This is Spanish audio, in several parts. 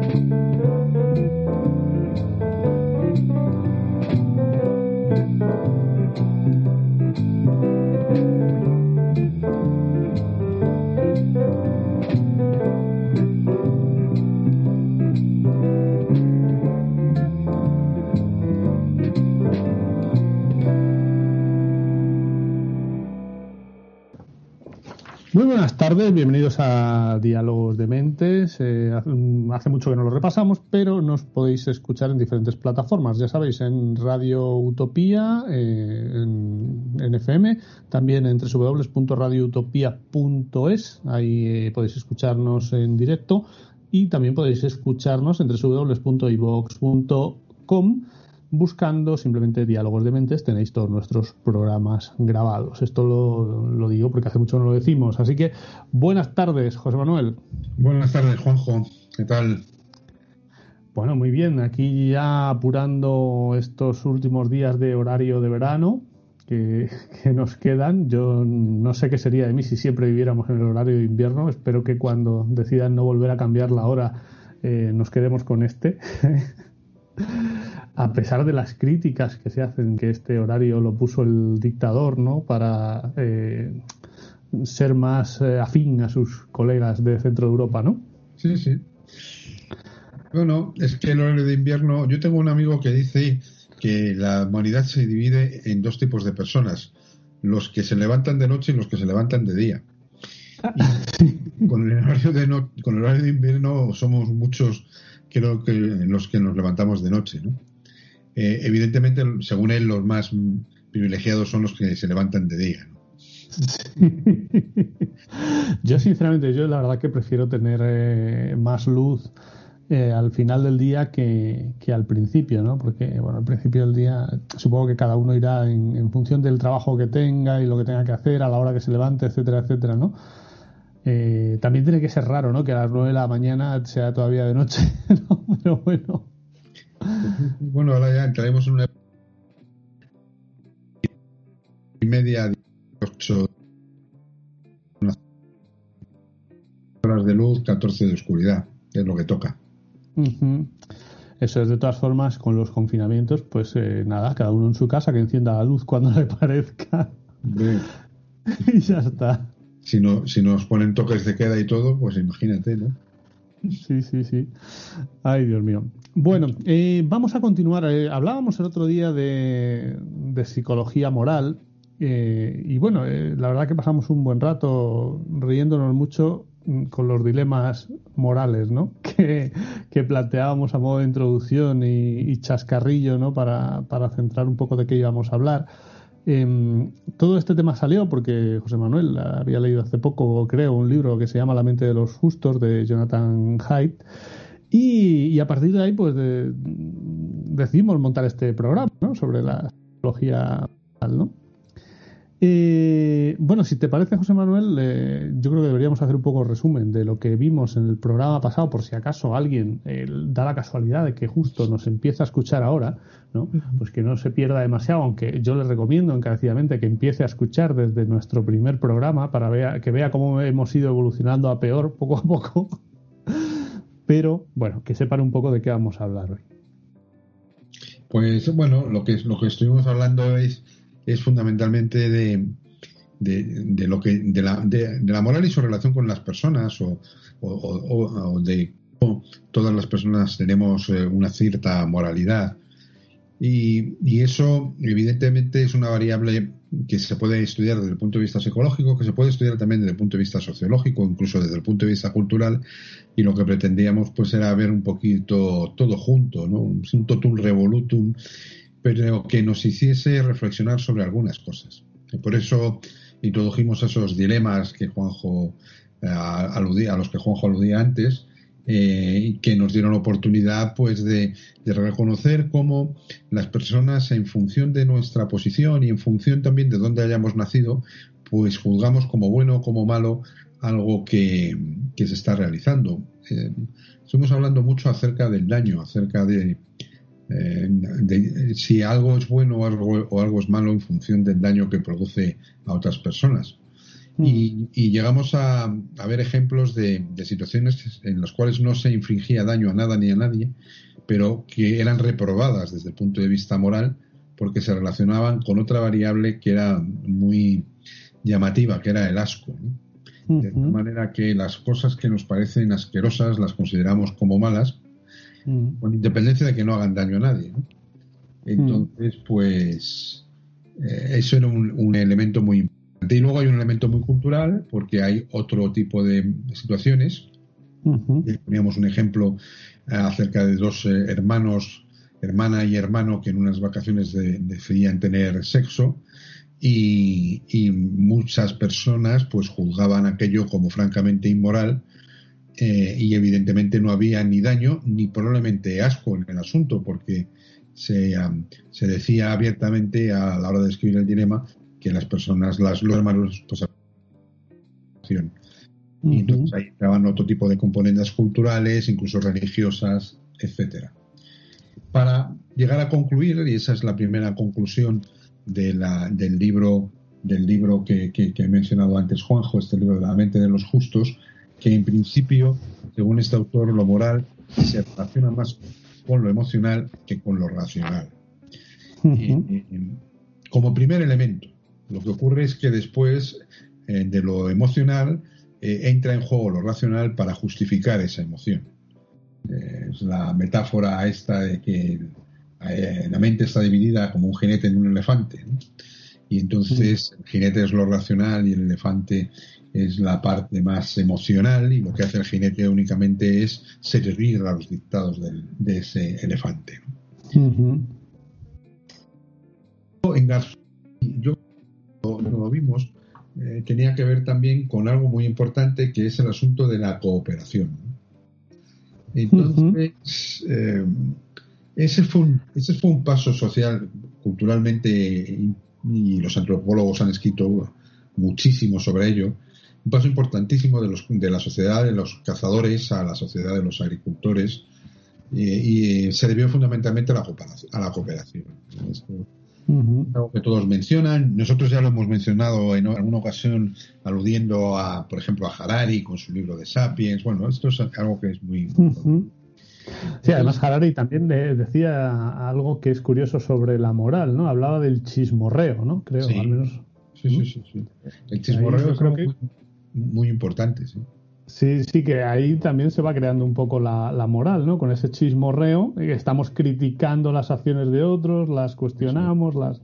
Thank you. Tardes, bienvenidos a Diálogos de Mentes. Eh, hace mucho que no lo repasamos, pero nos podéis escuchar en diferentes plataformas. Ya sabéis, en Radio Utopía, eh, en, FM, también en www.radioutopía.es. Ahí eh, podéis escucharnos en directo y también podéis escucharnos en www.ivox.com buscando simplemente diálogos de mentes tenéis todos nuestros programas grabados. Esto lo, digo porque hace mucho no lo decimos. Así que buenas tardes, José Manuel. Buenas tardes, Juanjo. ¿Qué tal? Bueno, muy bien. Aquí ya apurando estos últimos días de horario de verano que, nos quedan. Yo no sé qué sería de mí si siempre viviéramos en el horario de invierno. Espero que cuando decidan no volver a cambiar la hora eh, nos quedemos con este. a pesar de las críticas que se hacen que este horario lo puso el dictador, ¿no? Para eh, ser más eh, afín a sus colegas de Centro de Europa, ¿no? Sí, sí. Bueno, es que el horario de invierno, yo tengo un amigo que dice que la humanidad se divide en dos tipos de personas, los que se levantan de noche y los que se levantan de día. con, el horario de con el horario de invierno somos muchos creo que los que nos levantamos de noche, ¿no? Eh, evidentemente, según él, los más privilegiados son los que se levantan de día. yo, sinceramente, yo la verdad que prefiero tener eh, más luz eh, al final del día que, al principio, ¿no? Porque, bueno, al principio del día supongo que cada uno irá en, función del trabajo que tenga y lo que tenga que hacer a la hora que se levante, etcétera, etcétera, ¿no? También tiene que ser raro, ¿no? Que a las nueve de la mañana sea todavía de noche, ¿no? Pero bueno. Bueno, ahora ya entraremos en una y media, ocho horas de luz, 14 de oscuridad, es lo que toca. Eso es de todas formas, con los confinamientos, pues eh, nada, cada uno en su casa que encienda la luz cuando le parezca. y ya está. Si, no, si nos ponen toques de queda y todo, pues imagínate, ¿no? Sí, sí, sí. Ay, Dios mío. Bueno, eh, vamos a continuar. Eh, hablábamos el otro día de, psicología moral eh, y bueno, la verdad que pasamos un buen rato riéndonos mucho mm, con los dilemas morales, ¿no? Que, que planteábamos a modo de introducción y, chascarrillo, ¿no? Para, para centrar un poco de qué íbamos a hablar. Em, todo este tema salió porque José Manuel había leído hace poco, creo, un libro que se llama La mente de los justos de Jonathan Haidt. Y, a partir de ahí, pues decidimos montar este programa sobre la psicología, ¿no? Eh, bueno, si te parece, José Manuel, eh, yo creo que deberíamos hacer un poco resumen de lo que vimos en el programa pasado, por si acaso alguien eh, da la casualidad de que justo nos empieza a escuchar ahora, ¿no? Pues que no se pierda demasiado, aunque yo le recomiendo encarecidamente que empiece a escuchar desde nuestro primer programa para que vea cómo hemos ido evolucionando a peor poco a poco. Pero bueno, que sepan un poco de qué vamos a hablar hoy. Pues bueno, lo que, lo que estuvimos hablando es es fundamentalmente de, de, lo que de la, de, la, moral y su relación con las personas o, o, de cómo todas las personas tenemos eh, una cierta moralidad y, y, eso evidentemente es una variable que se puede estudiar desde el punto de vista psicológico, que se puede estudiar también desde el punto de vista sociológico, incluso desde el punto de vista cultural, y lo que pretendíamos pues era ver un poquito todo junto, ¿no? Un totum revolutum pero que nos hiciese reflexionar sobre algunas cosas. Y por eso introdujimos esos dilemas que Juanjo eh, aludía, a los que Juanjo aludía antes, eh, que nos dieron la oportunidad pues de, reconocer cómo las personas en función de nuestra posición y en función también de dónde hayamos nacido pues juzgamos como bueno o como malo algo que, se está realizando eh, estamos hablando mucho acerca del daño acerca de, eh, si algo es bueno o algo, o algo es malo en función del daño que produce a otras personas. Mm. Y, llegamos a, ver ejemplos de, situaciones en las cuales no se infringía daño a nada ni a nadie, pero que eran reprobadas desde el punto de vista moral porque se relacionaban con otra variable que era muy llamativa, que era el asco. De tal manera que las cosas que nos parecen asquerosas las consideramos como malas, mm. con independencia de que no hagan daño a nadie. Entonces, pues, eh, eso era un elemento muy importante y luego hay un elemento muy cultural, porque hay otro tipo de situaciones. Poníamos un ejemplo eh, acerca de dos eh, hermanos, hermana y hermano, que en unas vacaciones decidían tener sexo. Y, muchas personas pues juzgaban aquello como francamente inmoral eh, y evidentemente no había ni daño ni probablemente asco en el asunto porque se, se decía abiertamente a la hora de escribir el dilema que las personas, las, los hermanos, pues, y entonces ahí estaban otro tipo de componentes culturales, incluso religiosas, etcétera. Para llegar a concluir, y esa es la primera conclusión de la, del libro, del libro que, que, he mencionado antes, Juanjo, este libro de la mente de los justos, que en principio, según este autor, lo moral se relaciona más con lo emocional que con lo racional. como primer elemento, lo que ocurre es que después eh, de lo emocional eh, entra en juego lo racional para justificar esa emoción. Eh, es la metáfora esta de que la mente está dividida como un jinete en un elefante. Y entonces el jinete es lo racional y el elefante es la parte más emocional y lo que hace el jinete únicamente es servir a los dictados de ese elefante. En yo lo vimos, eh, tenía que ver también con algo muy importante que es el asunto de la cooperación. Entonces, eh, ese, fue un, ese fue un paso social culturalmente y los antropólogos han escrito muchísimo sobre ello, un paso importantísimo de, los, de la sociedad de los cazadores a la sociedad de los agricultores y, se debió fundamentalmente a la cooperación. A la cooperación algo que todos mencionan. Nosotros ya lo hemos mencionado en alguna ocasión aludiendo a, por ejemplo, a Harari con su libro de Sapiens. Bueno, esto es algo que es muy... Sí, además Harari también decía algo que es curioso sobre la moral, ¿no? Hablaba del chismorreo, ¿no? Creo, al menos. Sí, sí, sí, El chismorreo creo que... muy importante, sí. Sí, sí, que ahí también se va creando un poco la, moral, ¿no? Con ese chismorreo, estamos criticando las acciones de otros, las cuestionamos, las...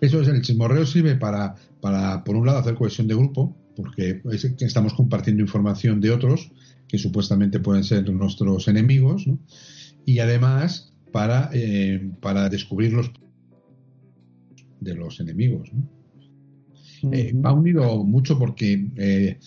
Eso es, el chismorreo sirve para, para, por un lado, hacer cohesión de grupo, porque estamos compartiendo información de otros que supuestamente pueden ser nuestros enemigos, ¿no? Y además para, eh, para descubrir los de los enemigos, ¿no? Eh, va unido mucho porque eh,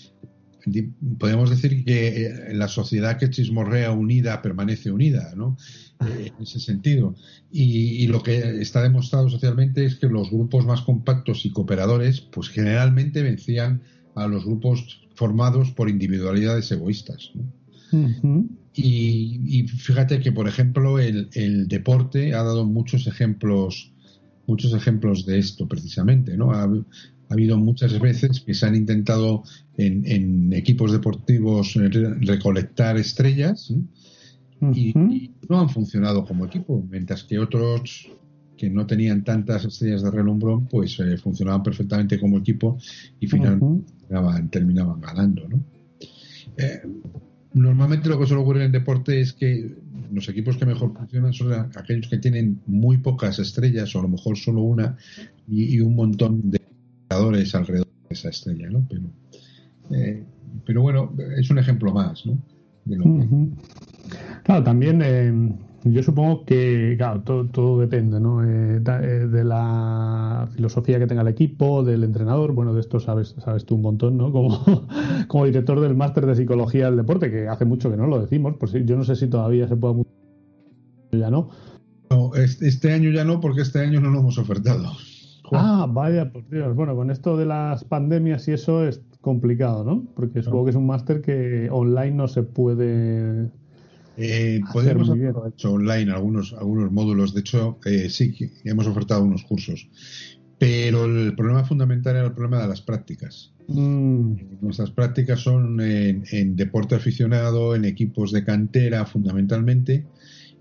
podemos decir que eh, la sociedad que chismorrea unida permanece unida, ¿no? Eh, en ese sentido. Y, lo que está demostrado socialmente es que los grupos más compactos y cooperadores, pues generalmente vencían a los grupos formados por individualidades egoístas. y, fíjate que, por ejemplo, el, deporte ha dado muchos ejemplos, muchos ejemplos de esto precisamente, ¿no? ha habido muchas veces que se han intentado en, equipos deportivos recolectar estrellas y, no han funcionado como equipo, mientras que otros que no tenían tantas estrellas de relumbrón, pues eh, funcionaban perfectamente como equipo y finalmente terminaban, ganando. Eh, normalmente lo que suele ocurrir en el deporte es que los equipos que mejor funcionan son aquellos que tienen muy pocas estrellas o a lo mejor solo una y un montón de alrededor de esa estrella, ¿no? Pero, eh, pero bueno, es un ejemplo más, ¿no? Claro, también eh, yo supongo que, claro, todo, depende, ¿no? Eh, de la filosofía que tenga el equipo, del entrenador, bueno, de esto sabes, sabes tú un montón, ¿no? Como, como director del máster de psicología del deporte, que hace mucho que no lo decimos, pues yo no sé si todavía se puede ya no. No, este año ya no, porque este año no lo hemos ofertado. Ah, vaya, por Dios. Bueno, con esto de las pandemias y eso es complicado, ¿no? Porque supongo que es un máster que online no se puede. Eh, podemos haber hecho online algunos, algunos módulos. De hecho, eh, sí, hemos ofertado unos cursos. pero el problema fundamental era el problema de las prácticas. Mm. Nuestras prácticas son en, deporte aficionado, en equipos de cantera fundamentalmente,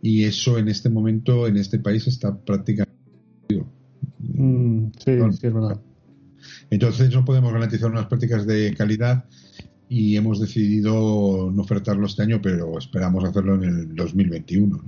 y eso en este momento en este país está prácticamente. Mm, sí, sí, es verdad. Entonces no podemos garantizar unas prácticas de calidad y hemos decidido no ofertarlo este año, pero esperamos hacerlo en el 2021.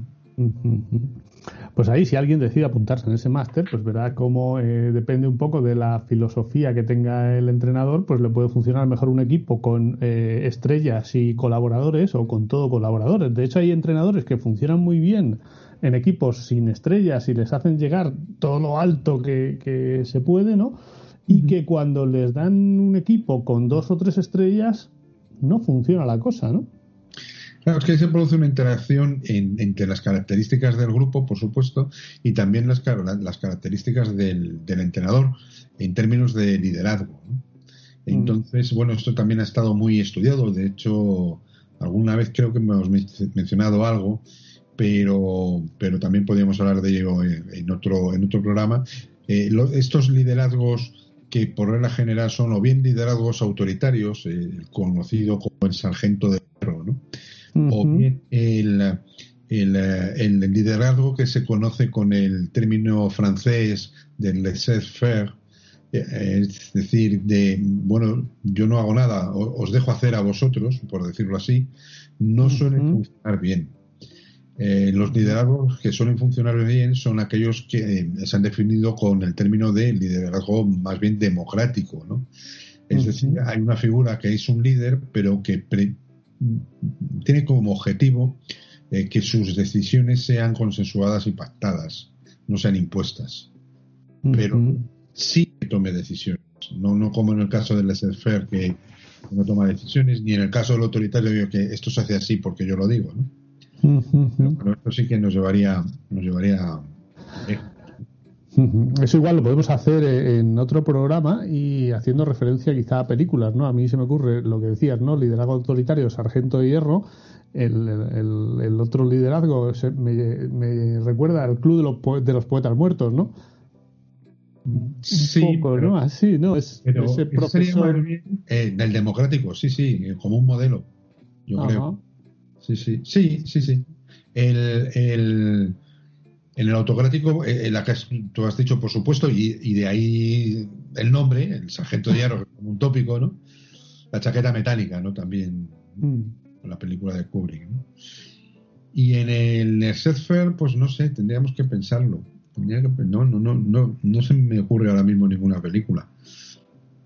Pues ahí, si alguien decide apuntarse en ese máster, pues verá cómo eh, depende un poco de la filosofía que tenga el entrenador, pues le puede funcionar mejor un equipo con eh, estrellas y colaboradores o con todo colaboradores. De hecho, hay entrenadores que funcionan muy bien en equipos sin estrellas y les hacen llegar todo lo alto que, que se puede, ¿no? y que cuando les dan un equipo con dos o tres estrellas no funciona la cosa, ¿no? Claro, es que se produce una interacción entre las características del grupo, por supuesto, y también las, las características del, entrenador en términos de liderazgo. Mm. Entonces, bueno, esto también ha estado muy estudiado. De hecho, alguna vez creo que hemos mencionado algo, pero, pero también podríamos hablar de ello en otro, en otro programa. Eh, estos liderazgos que por regla general son o bien liderazgos autoritarios, el conocido como el sargento de perro, ¿no? o bien el, el, liderazgo que se conoce con el término francés del laissez-faire, eh, es decir, de, bueno, yo no hago nada, os dejo hacer a vosotros, por decirlo así, no suele funcionar bien. Eh, los liderazgos que suelen funcionar bien son aquellos que eh, se han definido con el término de liderazgo más bien democrático, ¿no? Es decir, hay una figura que es un líder, pero que tiene como objetivo eh, que sus decisiones sean consensuadas y pactadas, no sean impuestas. Pero sí que tome decisiones, no, no como en el caso del laissez-faire que no toma decisiones, ni en el caso del autoritario que esto se hace así porque yo lo digo, ¿no? Pero esto sí que nos llevaría, nos llevaría Eso igual lo podemos hacer en otro programa y haciendo referencia quizá a películas, ¿no? A mí se me ocurre lo que decías, ¿no? Liderazgo autoritario, Sargento de Hierro. El, el, otro liderazgo me, recuerda al Club de los, de los Poetas Muertos, ¿no? Sí, ¿no? Así, ¿no? Es, ese profesor... Eh, del democrático, sí, sí, como un modelo, yo creo. Sí, sí, sí, sí, sí. El, el, en el autocrático, eh, la que tú has dicho, por supuesto, y, de ahí el nombre, el sargento de hierro, como un tópico, ¿no? La chaqueta metálica, ¿no? También, mm. la película de Kubrick, ¿no? Y en el Setfer, pues no sé, tendríamos que pensarlo. Tendría que, no, no, no, no, no se me ocurre ahora mismo ninguna película.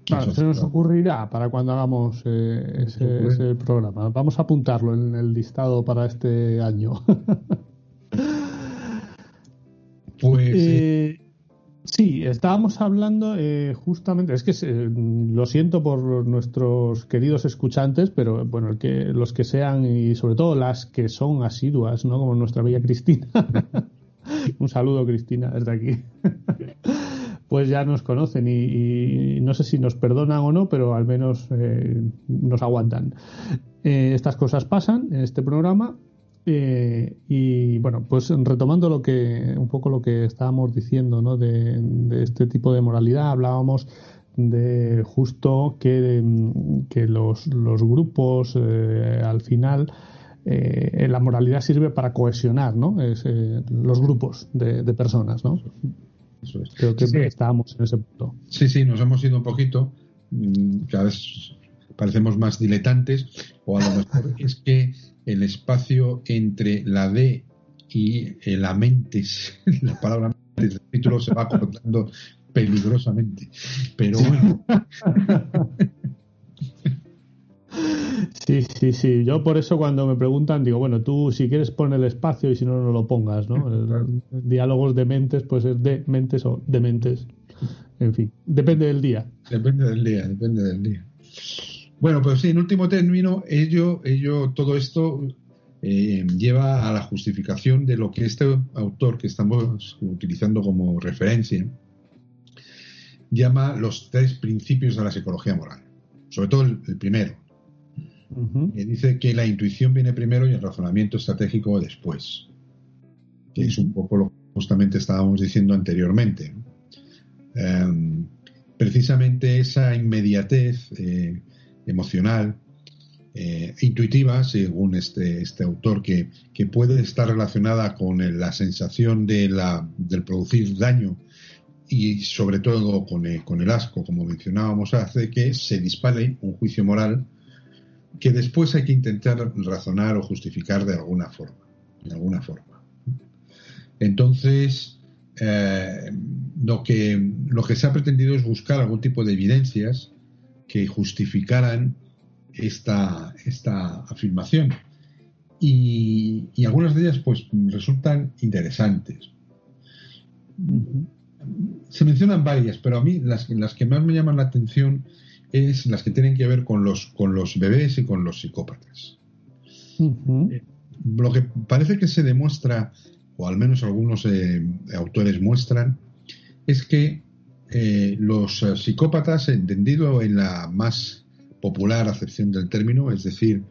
Claro, se nos ocurrirá para cuando hagamos eh, ese, programa. Vamos a apuntarlo en el listado para este año. pues. Eh, sí, estábamos hablando eh, justamente. Es que lo siento por nuestros queridos escuchantes, pero bueno, que, los que sean y sobre todo las que son asiduas, ¿no? Como nuestra bella Cristina. Un saludo, Cristina, desde aquí pues ya nos conocen y, no sé si nos perdonan o no, pero al menos eh, nos aguantan. Eh, estas cosas pasan en este programa eh, y bueno, pues retomando lo que un poco lo que estábamos diciendo, ¿no? De, este tipo de moralidad, hablábamos de justo que, que los, los grupos al final la moralidad sirve para cohesionar, ¿no? los grupos de, de personas, ¿no? Creo que estábamos en ese punto. Sí, sí, nos hemos ido un poquito. Mm, cada vez parecemos más diletantes, o a lo mejor es que el espacio entre la D y la mentes, la palabra mentes del título se va cortando peligrosamente. Pero bueno. Sí, sí, sí. Yo por eso cuando me preguntan digo, bueno, tú si quieres pon el espacio y si no, no lo pongas, ¿no? diálogos de mentes, pues es de mentes o de mentes. En fin, depende del día. Depende del día, depende del día. Bueno, pues sí, en último término, ello, ello todo esto eh, lleva a la justificación de lo que este autor que estamos utilizando como referencia llama los tres principios de la psicología moral. Sobre todo el primero, dice que la intuición viene primero y el razonamiento estratégico después. Que es un poco lo que justamente estábamos diciendo anteriormente. em, precisamente esa inmediatez eh, emocional, eh, intuitiva, según este, este autor, que, que, puede estar relacionada con la sensación de la, del producir daño y sobre todo con el, con el asco, como mencionábamos, hace que se dispare un juicio moral que después hay que intentar razonar o justificar de alguna forma. De alguna forma. Entonces, eh, lo, que, lo que se ha pretendido es buscar algún tipo de evidencias que justificaran esta, esta afirmación. Y, algunas de ellas pues resultan interesantes. Se mencionan varias, pero a mí las, las que más me llaman la atención es las que tienen que ver con los, con los bebés y con los psicópatas. Eh, lo que parece que se demuestra, o al menos algunos eh, autores muestran, es que eh, los psicópatas, entendido en la más popular acepción del término, es decir,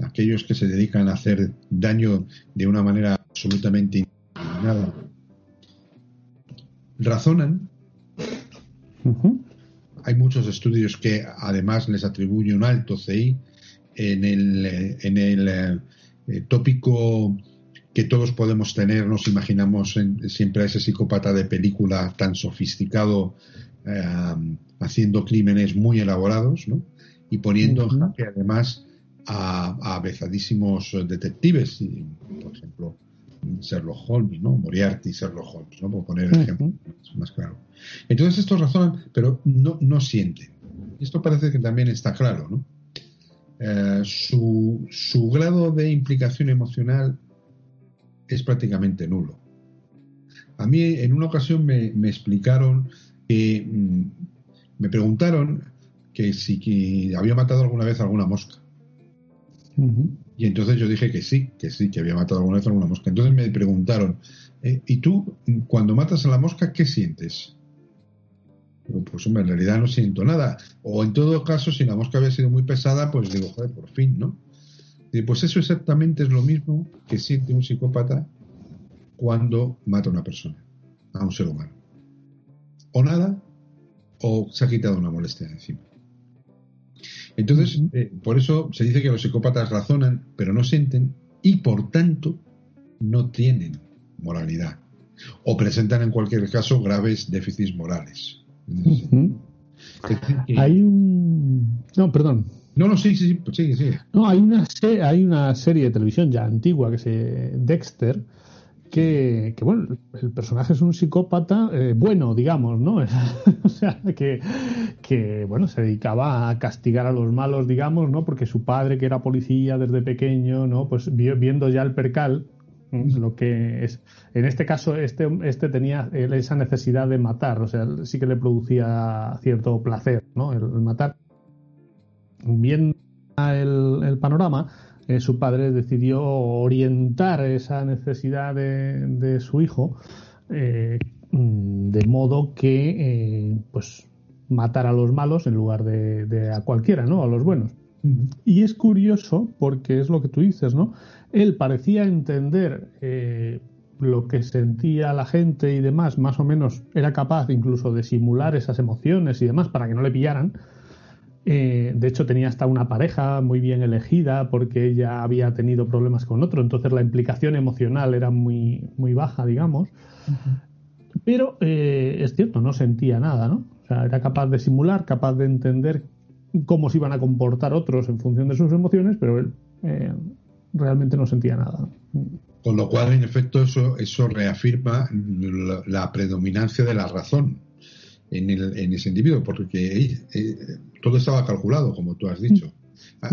aquellos que se dedican a hacer daño de una manera absolutamente indiscriminada, razonan hay muchos estudios que además les atribuyen un alto CI en el, en el eh, tópico que todos podemos tener, nos imaginamos siempre a ese psicópata de película tan sofisticado eh, haciendo crímenes muy elaborados, ¿no? Y poniendo en jaque además a, a avezadísimos detectives, por ejemplo, Sherlock Holmes, ¿no? Moriarty, Sherlock Holmes, ¿no? Por poner el ejemplo más claro. Entonces estos razonan, pero no, no sienten. Esto parece que también está claro, ¿no? Eh, su, su, grado de implicación emocional es prácticamente nulo. A mí en una ocasión me, me explicaron que mm, me preguntaron que si que había matado alguna vez alguna mosca. Y entonces yo dije que sí, que sí, que había matado alguna vez alguna mosca. Entonces me preguntaron, eh, ¿y tú cuando matas a la mosca qué sientes? pues hombre, en realidad no siento nada. O en todo caso, si la mosca había sido muy pesada, pues digo, joder, por fin, ¿no? Y pues eso exactamente es lo mismo que siente un psicópata cuando mata a una persona, a un ser humano. O nada, o se ha quitado una molestia de encima. Entonces, eh, por eso se dice que los psicópatas razonan, pero no sienten y por tanto no tienen moralidad. O presentan en cualquier caso graves déficits morales. Hay un. No, perdón. No, no, sí, sí, sí, sí, No, hay una, hay una serie de televisión ya antigua que se. Dexter, que, bueno, el personaje es un psicópata eh, bueno, digamos, ¿no? o sea, que, que, bueno, se dedicaba a castigar a los malos, digamos, ¿no? Porque su padre, que era policía desde pequeño, ¿no? Pues viendo ya el percal, lo que es en este caso este este tenía esa necesidad de matar o sea sí que le producía cierto placer no el, matar viendo el, el panorama eh, su padre decidió orientar esa necesidad de, su hijo eh, de modo que eh, pues matar a los malos en lugar de, a cualquiera, ¿no? A los buenos. Y es curioso porque es lo que tú dices, ¿no? Él parecía entender lo que sentía la gente y demás, más o menos era capaz incluso de simular esas emociones y demás para que no le pillaran, eh, de hecho, tenía hasta una pareja muy bien elegida porque ella había tenido problemas con otro, entonces la implicación emocional era muy, muy baja, digamos. Pero eh, es cierto, no sentía nada, ¿no? O sea, era capaz de simular, capaz de entender cómo se iban a comportar otros en función de sus emociones, pero él eh, realmente no sentía nada. Con lo cual, en efecto, eso, eso reafirma la predominancia de la razón en, el, en ese individuo, porque eh, todo estaba calculado, como tú has dicho. Ah,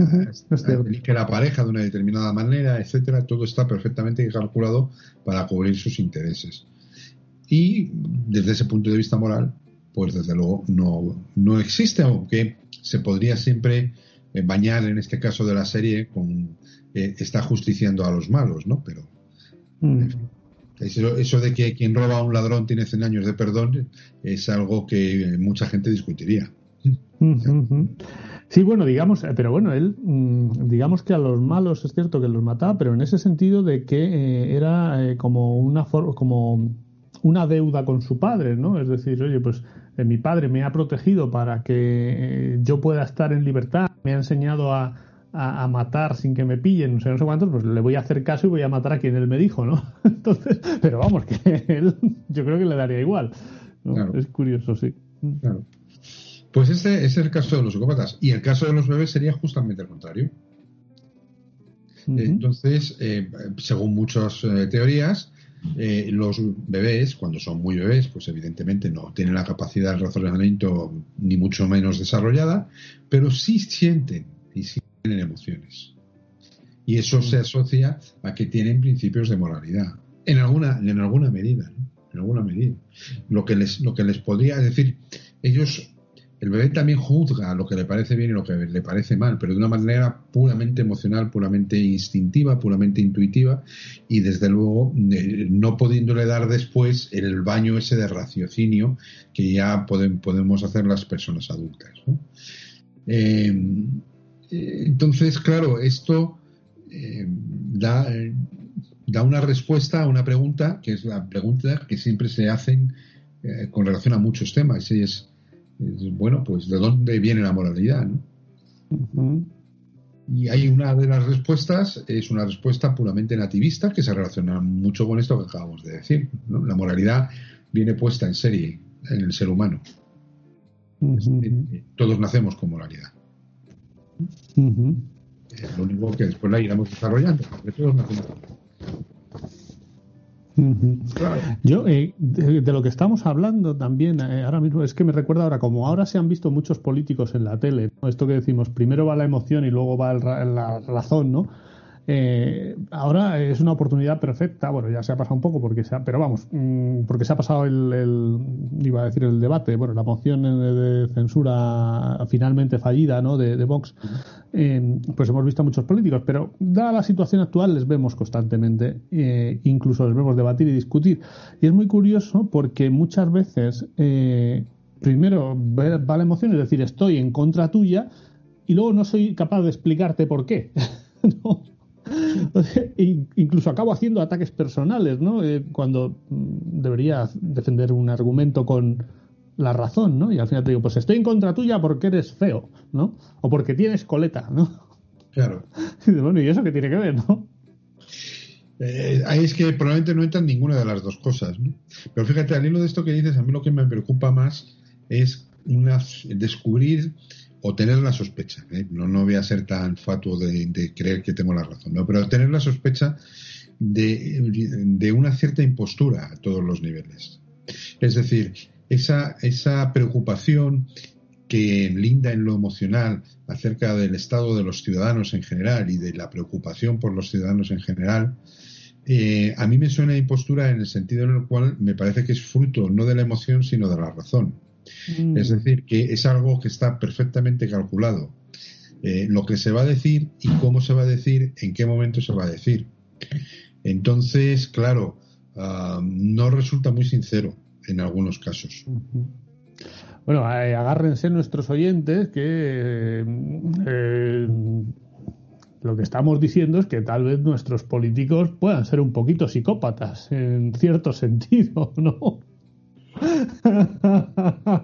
que la pareja de una determinada manera, etcétera, todo está perfectamente calculado para cubrir sus intereses. Y desde ese punto de vista moral, pues desde luego no, no existe, aunque se podría siempre eh, bañar en este caso de la serie con eh, está justiciando a los malos, ¿no? Pero mm. Eso, de que quien roba a un ladrón tiene 100 años de perdón es algo que mucha gente discutiría. Sí, bueno, digamos, eh, pero bueno, él, mm, digamos que a los malos es cierto que los mataba, pero en ese sentido de que eh, era eh, como una como una deuda con su padre, ¿no? Es decir, oye, pues mi padre me ha protegido para que yo pueda estar en libertad, me ha enseñado a, a, matar sin que me pillen, no sé, no sé cuántos, pues le voy a hacer caso y voy a matar a quien él me dijo, ¿no? Entonces, pero vamos, que él, yo creo que le daría igual. Es curioso, sí. Claro. Pues ese, es el caso de los psicópatas. Y el caso de los bebés sería justamente el contrario. Entonces, eh, según muchas eh, teorías, eh, los bebés, cuando son muy bebés, pues evidentemente no tienen la capacidad de razonamiento ni mucho menos desarrollada, pero sí sienten y sí tienen emociones. Y eso se asocia a que tienen principios de moralidad, en alguna, en alguna medida, en alguna medida. Lo que les, lo que les podría decir, ellos el bebé también juzga lo que le parece bien y lo que le parece mal, pero de una manera puramente emocional, puramente instintiva, puramente intuitiva y desde luego eh, no pudiéndole dar después el baño ese de raciocinio que ya podemos hacer las personas adultas. Eh, entonces, claro, esto eh, da, da, una respuesta a una pregunta que es la pregunta que siempre se hacen con relación a muchos temas y es bueno, pues ¿de dónde viene la moralidad? Y hay una de las respuestas, es una respuesta puramente nativista que se relaciona mucho con esto que acabamos de decir. La moralidad viene puesta en serie en el ser humano. Todos nacemos con moralidad. Lo único que después la iremos desarrollando, porque con yo, eh, de, lo que estamos hablando también eh, ahora mismo, es que me recuerda ahora, como ahora se han visto muchos políticos en la tele, esto que decimos, primero va la emoción y luego va la razón, ¿no? Eh, ahora es una oportunidad perfecta, bueno, ya se ha pasado un poco, porque se ha, pero vamos, mm, porque se ha pasado el, iba a decir el debate, bueno, la moción de, censura finalmente fallida, ¿no? De, Vox, eh, pues hemos visto a muchos políticos, pero dada la situación actual les vemos constantemente, eh, incluso les vemos debatir y discutir. Y es muy curioso porque muchas veces, primero va la emoción, es decir, estoy en contra tuya, y luego no soy capaz de explicarte por qué. ¿no? Incluso acabo haciendo ataques personales, ¿no? Eh, cuando mm, debería defender un argumento con la razón, ¿no? Y al final te digo, pues estoy en contra tuya porque eres feo, ¿no? O porque tienes coleta, ¿no? Claro. Y bueno, ¿y eso qué tiene que ver, no? Eh, ahí es que probablemente no entran ninguna de las dos cosas, ¿no? Pero fíjate, al hilo de esto que dices, a mí lo que me preocupa más es una, descubrir o tener la sospecha, ¿eh? no, no voy a ser tan fatuo de, creer que tengo la razón, ¿no? pero tener la sospecha de, una cierta impostura a todos los niveles. Es decir, esa, esa preocupación que linda en lo emocional acerca del estado de los ciudadanos en general y de la preocupación por los ciudadanos en general, eh, a mí me suena impostura en el sentido en el cual me parece que es fruto no de la emoción, sino de la razón. Mm. Es decir, que es algo que está perfectamente calculado. Eh, lo que se va a decir y cómo se va a decir, en qué momento se va a decir. Entonces, claro, ah, no resulta muy sincero en algunos casos. Bueno, eh, agárrense nuestros oyentes que eh, lo que estamos diciendo es que tal vez nuestros políticos puedan ser un poquito psicópatas en cierto sentido, ¿no?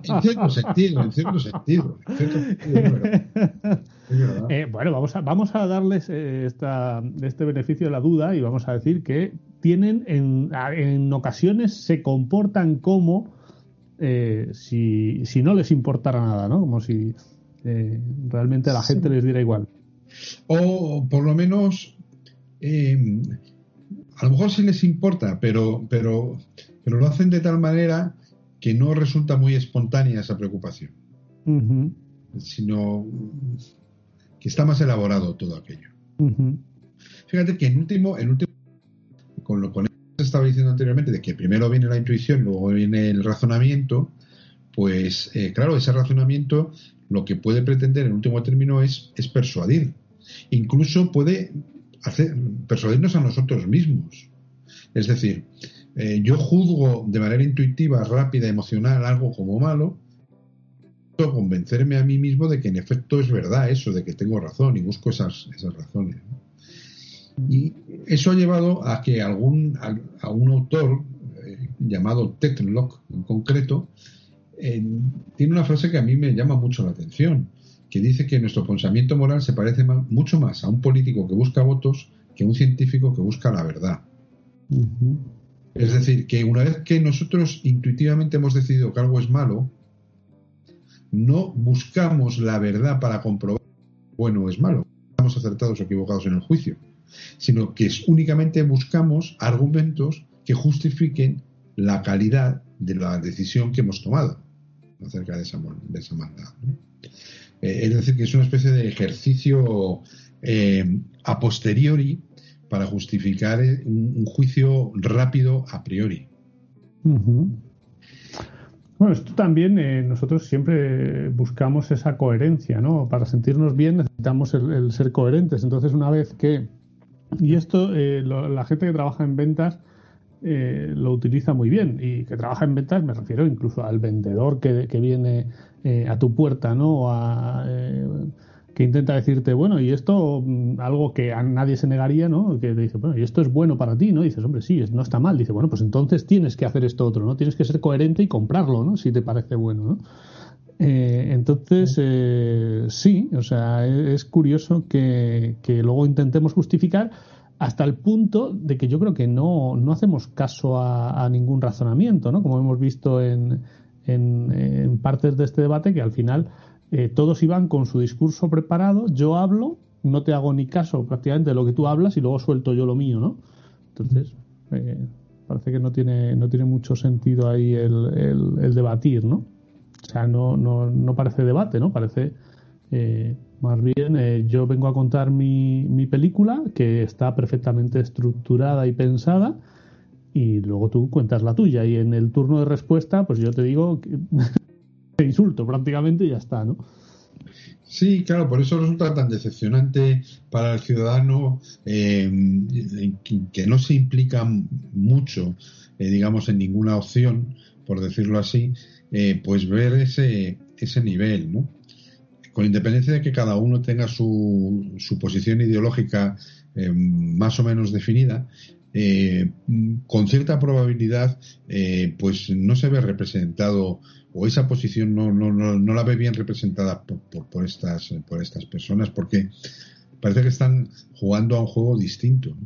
En cierto sentido, en cierto sentido. Eh, bueno, vamos a, vamos a darles eh, esta, este beneficio de la duda y vamos a decir que tienen en, en ocasiones se comportan como eh, si, si, no les importara nada, ¿no? Como si realmente a la gente les diera igual. O por lo menos a lo mejor sí les importa, pero, pero, pero lo hacen de tal manera que no resulta muy espontánea esa preocupación, sino que está más elaborado todo aquello. Fíjate que en último, en último, con lo que estaba diciendo anteriormente, de que primero viene la intuición, luego viene el razonamiento, pues eh, claro, ese razonamiento lo que puede pretender en último término es, es persuadir. Incluso puede hacer, persuadirnos a nosotros mismos. Es decir, eh, yo juzgo de manera intuitiva, rápida, emocional algo como malo, convencerme a mí mismo de que en efecto es verdad eso, de que tengo razón y busco esas, razones. Y eso ha llevado a que algún, autor, eh, llamado Tetlock en concreto, tiene una frase que a mí me llama mucho la atención, que dice que nuestro pensamiento moral se parece mucho más a un político que busca votos que a un científico que busca la verdad. Es decir, que una vez que nosotros intuitivamente hemos decidido que algo es malo, no buscamos la verdad para comprobar si bueno o es malo, estamos acertados o equivocados en el juicio, sino que es, únicamente buscamos argumentos que justifiquen la calidad de la decisión que hemos tomado acerca de esa, maldad. Eh, es decir, que es una especie de ejercicio eh, a posteriori para justificar eh, un, juicio rápido a priori. Bueno, esto también nosotros siempre buscamos esa coherencia, ¿no? Para sentirnos bien necesitamos el, ser coherentes. Entonces, una vez que... Y esto, la gente que trabaja en ventas eh, lo utiliza muy bien y que trabaja en ventas, me refiero incluso al vendedor que, viene eh, a tu puerta, ¿no? Eh, que intenta decirte, bueno, y esto, mm, algo que a nadie se negaría, ¿no? Que te dice, bueno, y esto es bueno para ti, ¿no? dices, hombre, sí, no está mal. Dice, bueno, pues entonces tienes que hacer esto otro, ¿no? Tienes que ser coherente y comprarlo, ¿no? Si te parece bueno, ¿no? entonces, sí, o sea, es, curioso que, que luego intentemos justificar hasta el punto de que yo creo que no, no hacemos caso a, ningún razonamiento, ¿no? Como hemos visto en, en, partes de este debate, que al final eh, todos iban con su discurso preparado, yo hablo, no te hago ni caso prácticamente de lo que tú hablas y luego suelto yo lo mío, ¿no? Entonces, eh, parece que no tiene, no tiene mucho sentido ahí el, el, debatir, ¿no? O sea, no, no, no parece debate, ¿no? Parece... Eh, más bien, eh, yo vengo a contar mi, mi, película, que está perfectamente estructurada y pensada, y luego tú cuentas la tuya. Y en el turno de respuesta, pues yo te digo, insulto prácticamente y ya está, ¿no? Sí, claro, por eso resulta tan decepcionante para el ciudadano eh, que no se implica mucho, eh, digamos, en ninguna opción, por decirlo así, pues ver ese, ese nivel, ¿no? con independencia de que cada uno tenga su, su posición ideológica eh, más o menos definida, eh, con cierta probabilidad, eh, pues no se ve representado o esa posición no, no, no, la ve bien representada por, por, estas, por estas personas, porque parece que están jugando a un juego distinto.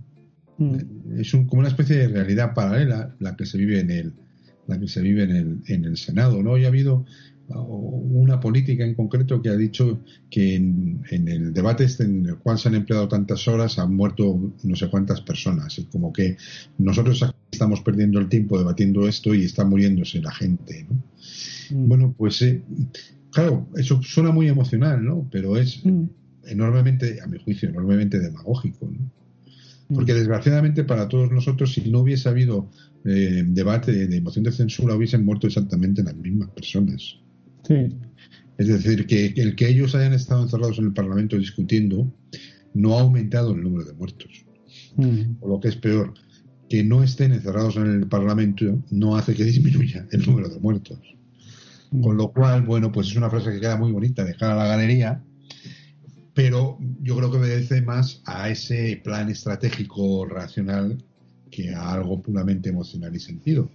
Mm. Es como una especie de realidad paralela la que se vive en el, la que se vive en el, en el Senado, ¿no? Y ha habido una política en concreto que ha dicho que en, el debate este en el cual se han empleado tantas horas han muerto no sé cuántas personas y como que nosotros estamos perdiendo el tiempo debatiendo esto y está muriéndose la gente mm. bueno pues eh, claro eso suena muy emocional no pero es mm. enormemente a mi juicio enormemente demagógico mm. porque desgraciadamente para todos nosotros si no hubiese habido eh, debate de emoción de censura hubiesen muerto exactamente las mismas personas es decir, que el que ellos hayan estado encerrados en el Parlamento discutiendo no ha aumentado el número de muertos. Mm. O lo que es peor, que no estén encerrados en el Parlamento no hace que disminuya el número de muertos. Mm. Con lo cual, bueno, pues es una frase que queda muy bonita, dejar a la galería, pero yo creo que obedece más a ese plan estratégico racional que a algo puramente emocional y sentido.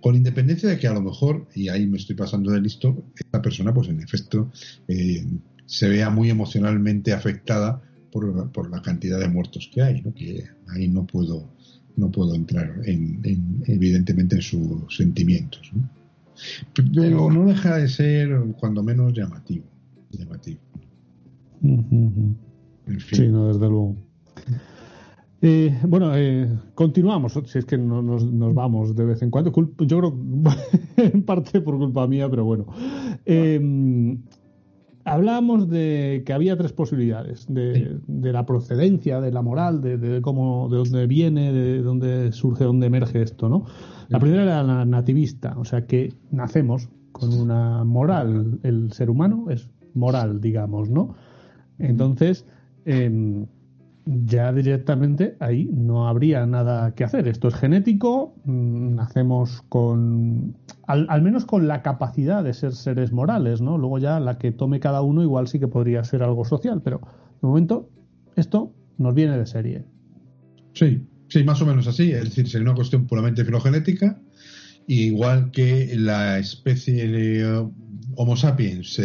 Con independencia de que a lo mejor, y ahí me estoy pasando de listo, esta persona, pues en efecto, eh, se vea muy emocionalmente afectada por, la cantidad de muertos que hay, ¿no? que ahí no puedo, no puedo entrar en, evidentemente en sus sentimientos. Pero no deja de ser, cuando menos, llamativo. llamativo. Sí, no, desde luego. Eh, bueno, eh, continuamos, si es que no, nos, vamos de vez en cuando. yo creo en parte por culpa mía, pero bueno. Eh, hablábamos de que había tres posibilidades, de, la procedencia, de la moral, de, cómo, de dónde viene, de dónde surge, de dónde emerge esto, ¿no? La primera era la nativista, o sea que nacemos con una moral, el ser humano es moral, digamos, ¿no? Entonces, eh, ya directamente ahí no habría nada que hacer. Esto es genético, mm, nacemos con, al, menos con la capacidad de ser seres morales, ¿no? Luego ya la que tome cada uno igual sí que podría ser algo social, pero de momento esto nos viene de serie. Sí, sí, más o menos así. Es decir, sería una cuestión puramente filogenética igual que la especie de Homo sapiens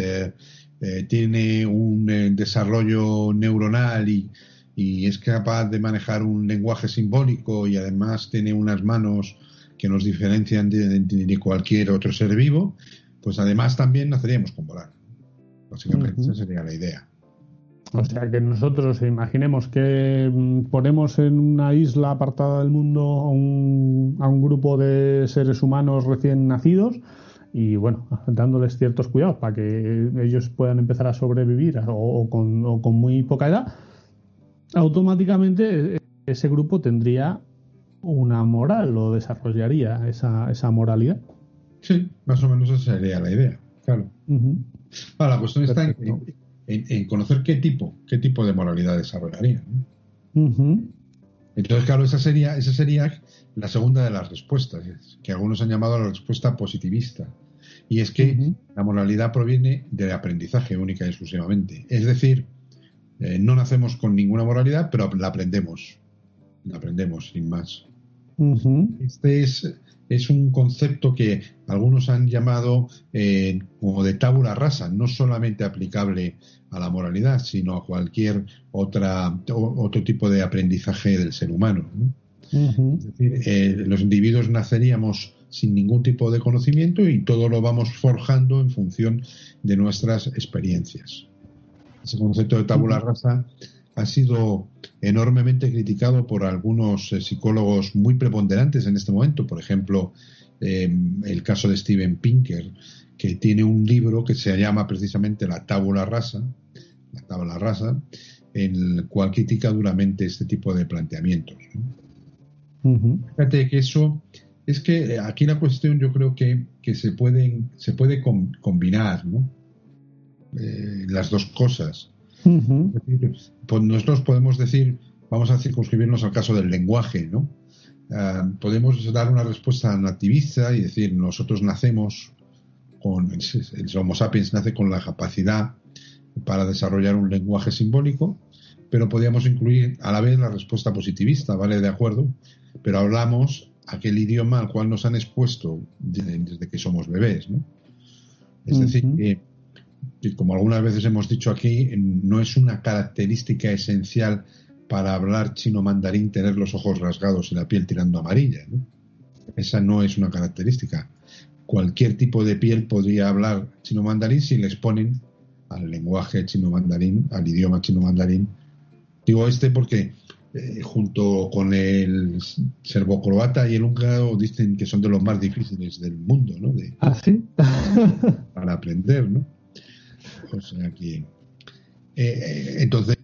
tiene un desarrollo neuronal y, y es capaz de manejar un lenguaje simbólico y además tiene unas manos que nos diferencian de, cualquier otro ser vivo, pues además también naceríamos con volar. Básicamente esa sería la idea. O sea que nosotros imaginemos que mm, ponemos en una isla apartada del mundo a un, a un grupo de seres humanos recién nacidos y bueno, dándoles ciertos cuidados para que ellos puedan empezar a sobrevivir o, con, o con muy poca edad automáticamente eh, ese grupo tendría una moral o desarrollaría esa, esa moralidad. Sí, más o menos esa sería la idea, claro. la cuestión está en, conocer qué tipo, qué tipo de moralidad desarrollaría. Entonces, claro, esa sería, esa sería la segunda de las respuestas, que algunos han llamado la respuesta positivista. Y es que la moralidad proviene del aprendizaje única y exclusivamente. Es decir, eh, no nacemos con ninguna moralidad, pero la aprendemos. La aprendemos, sin más. Este es, es, un concepto que algunos han llamado eh, como de tabula rasa, no solamente aplicable a la moralidad, sino a cualquier otra, otro tipo de aprendizaje del ser humano. Es decir, eh, los individuos naceríamos sin ningún tipo de conocimiento y todo lo vamos forjando en función de nuestras experiencias. Ese concepto de tabula rasa ha sido enormemente criticado por algunos eh, psicólogos muy preponderantes en este momento. Por ejemplo, em, el caso de Steven Pinker, que tiene un libro que se llama precisamente La tabula rasa, la tabla rasa, en el cual critica duramente este tipo de planteamientos. Fíjate que eso es que eh, aquí la cuestión yo creo que, se, pueden, se puede combinar, ¿no? Eh, las dos cosas. pues nosotros podemos decir, vamos a circunscribirnos al caso del lenguaje, ¿no? Ah, podemos dar una respuesta nativista y decir, nosotros nacemos con, el Homo sapiens nace con la capacidad para desarrollar un lenguaje simbólico, pero podríamos incluir a la vez la respuesta positivista, ¿vale? De acuerdo, pero hablamos aquel idioma al cual nos han expuesto desde que somos bebés, ¿no? Es decir, que que como algunas veces hemos dicho aquí, no es una característica esencial para hablar chino mandarín tener los ojos rasgados y la piel tirando amarilla. Esa no es una característica. Cualquier tipo de piel podría hablar chino mandarín si les ponen al lenguaje chino mandarín, al idioma chino mandarín. Digo este porque eh, junto con el serbo-croata y el húngaro dicen que son de los más difíciles del mundo, ¿no? De, ¿Ah, sí? para aprender, ¿no? O sea que. Eh, entonces,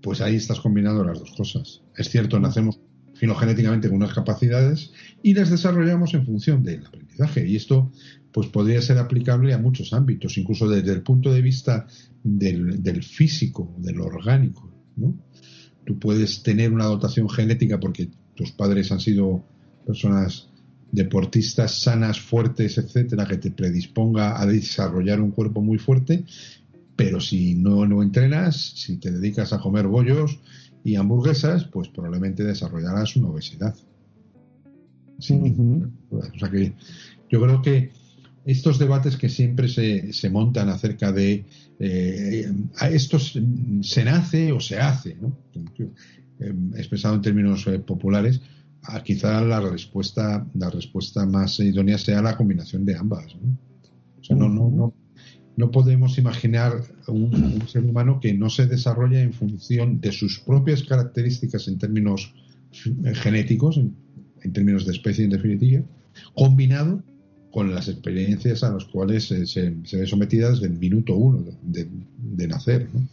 pues ahí estás combinando las dos cosas. Es cierto, nacemos filogenéticamente con unas capacidades y las desarrollamos en función del aprendizaje. Y esto, pues podría ser aplicable a muchos ámbitos, incluso desde el punto de vista del, del físico, del orgánico. ¿no? Tú puedes tener una dotación genética porque tus padres han sido personas deportistas sanas, fuertes, etcétera, que te predisponga a desarrollar un cuerpo muy fuerte, pero si no, no entrenas, si te dedicas a comer bollos y hamburguesas, pues probablemente desarrollarás una obesidad. O sea que yo creo que estos debates que siempre se, se montan acerca de eh, a estos se nace o se hace, ¿no? expresado en términos eh, populares, quizá la respuesta, la respuesta más idónea sea la combinación de ambas. ¿no? O sea, no, no, no, no podemos imaginar un, ser humano que no se desarrolla en función de sus propias características en términos genéticos, en, términos de especie en definitiva, combinado con las experiencias a las cuales se, se, ve sometida desde el minuto uno de, de nacer. ¿no?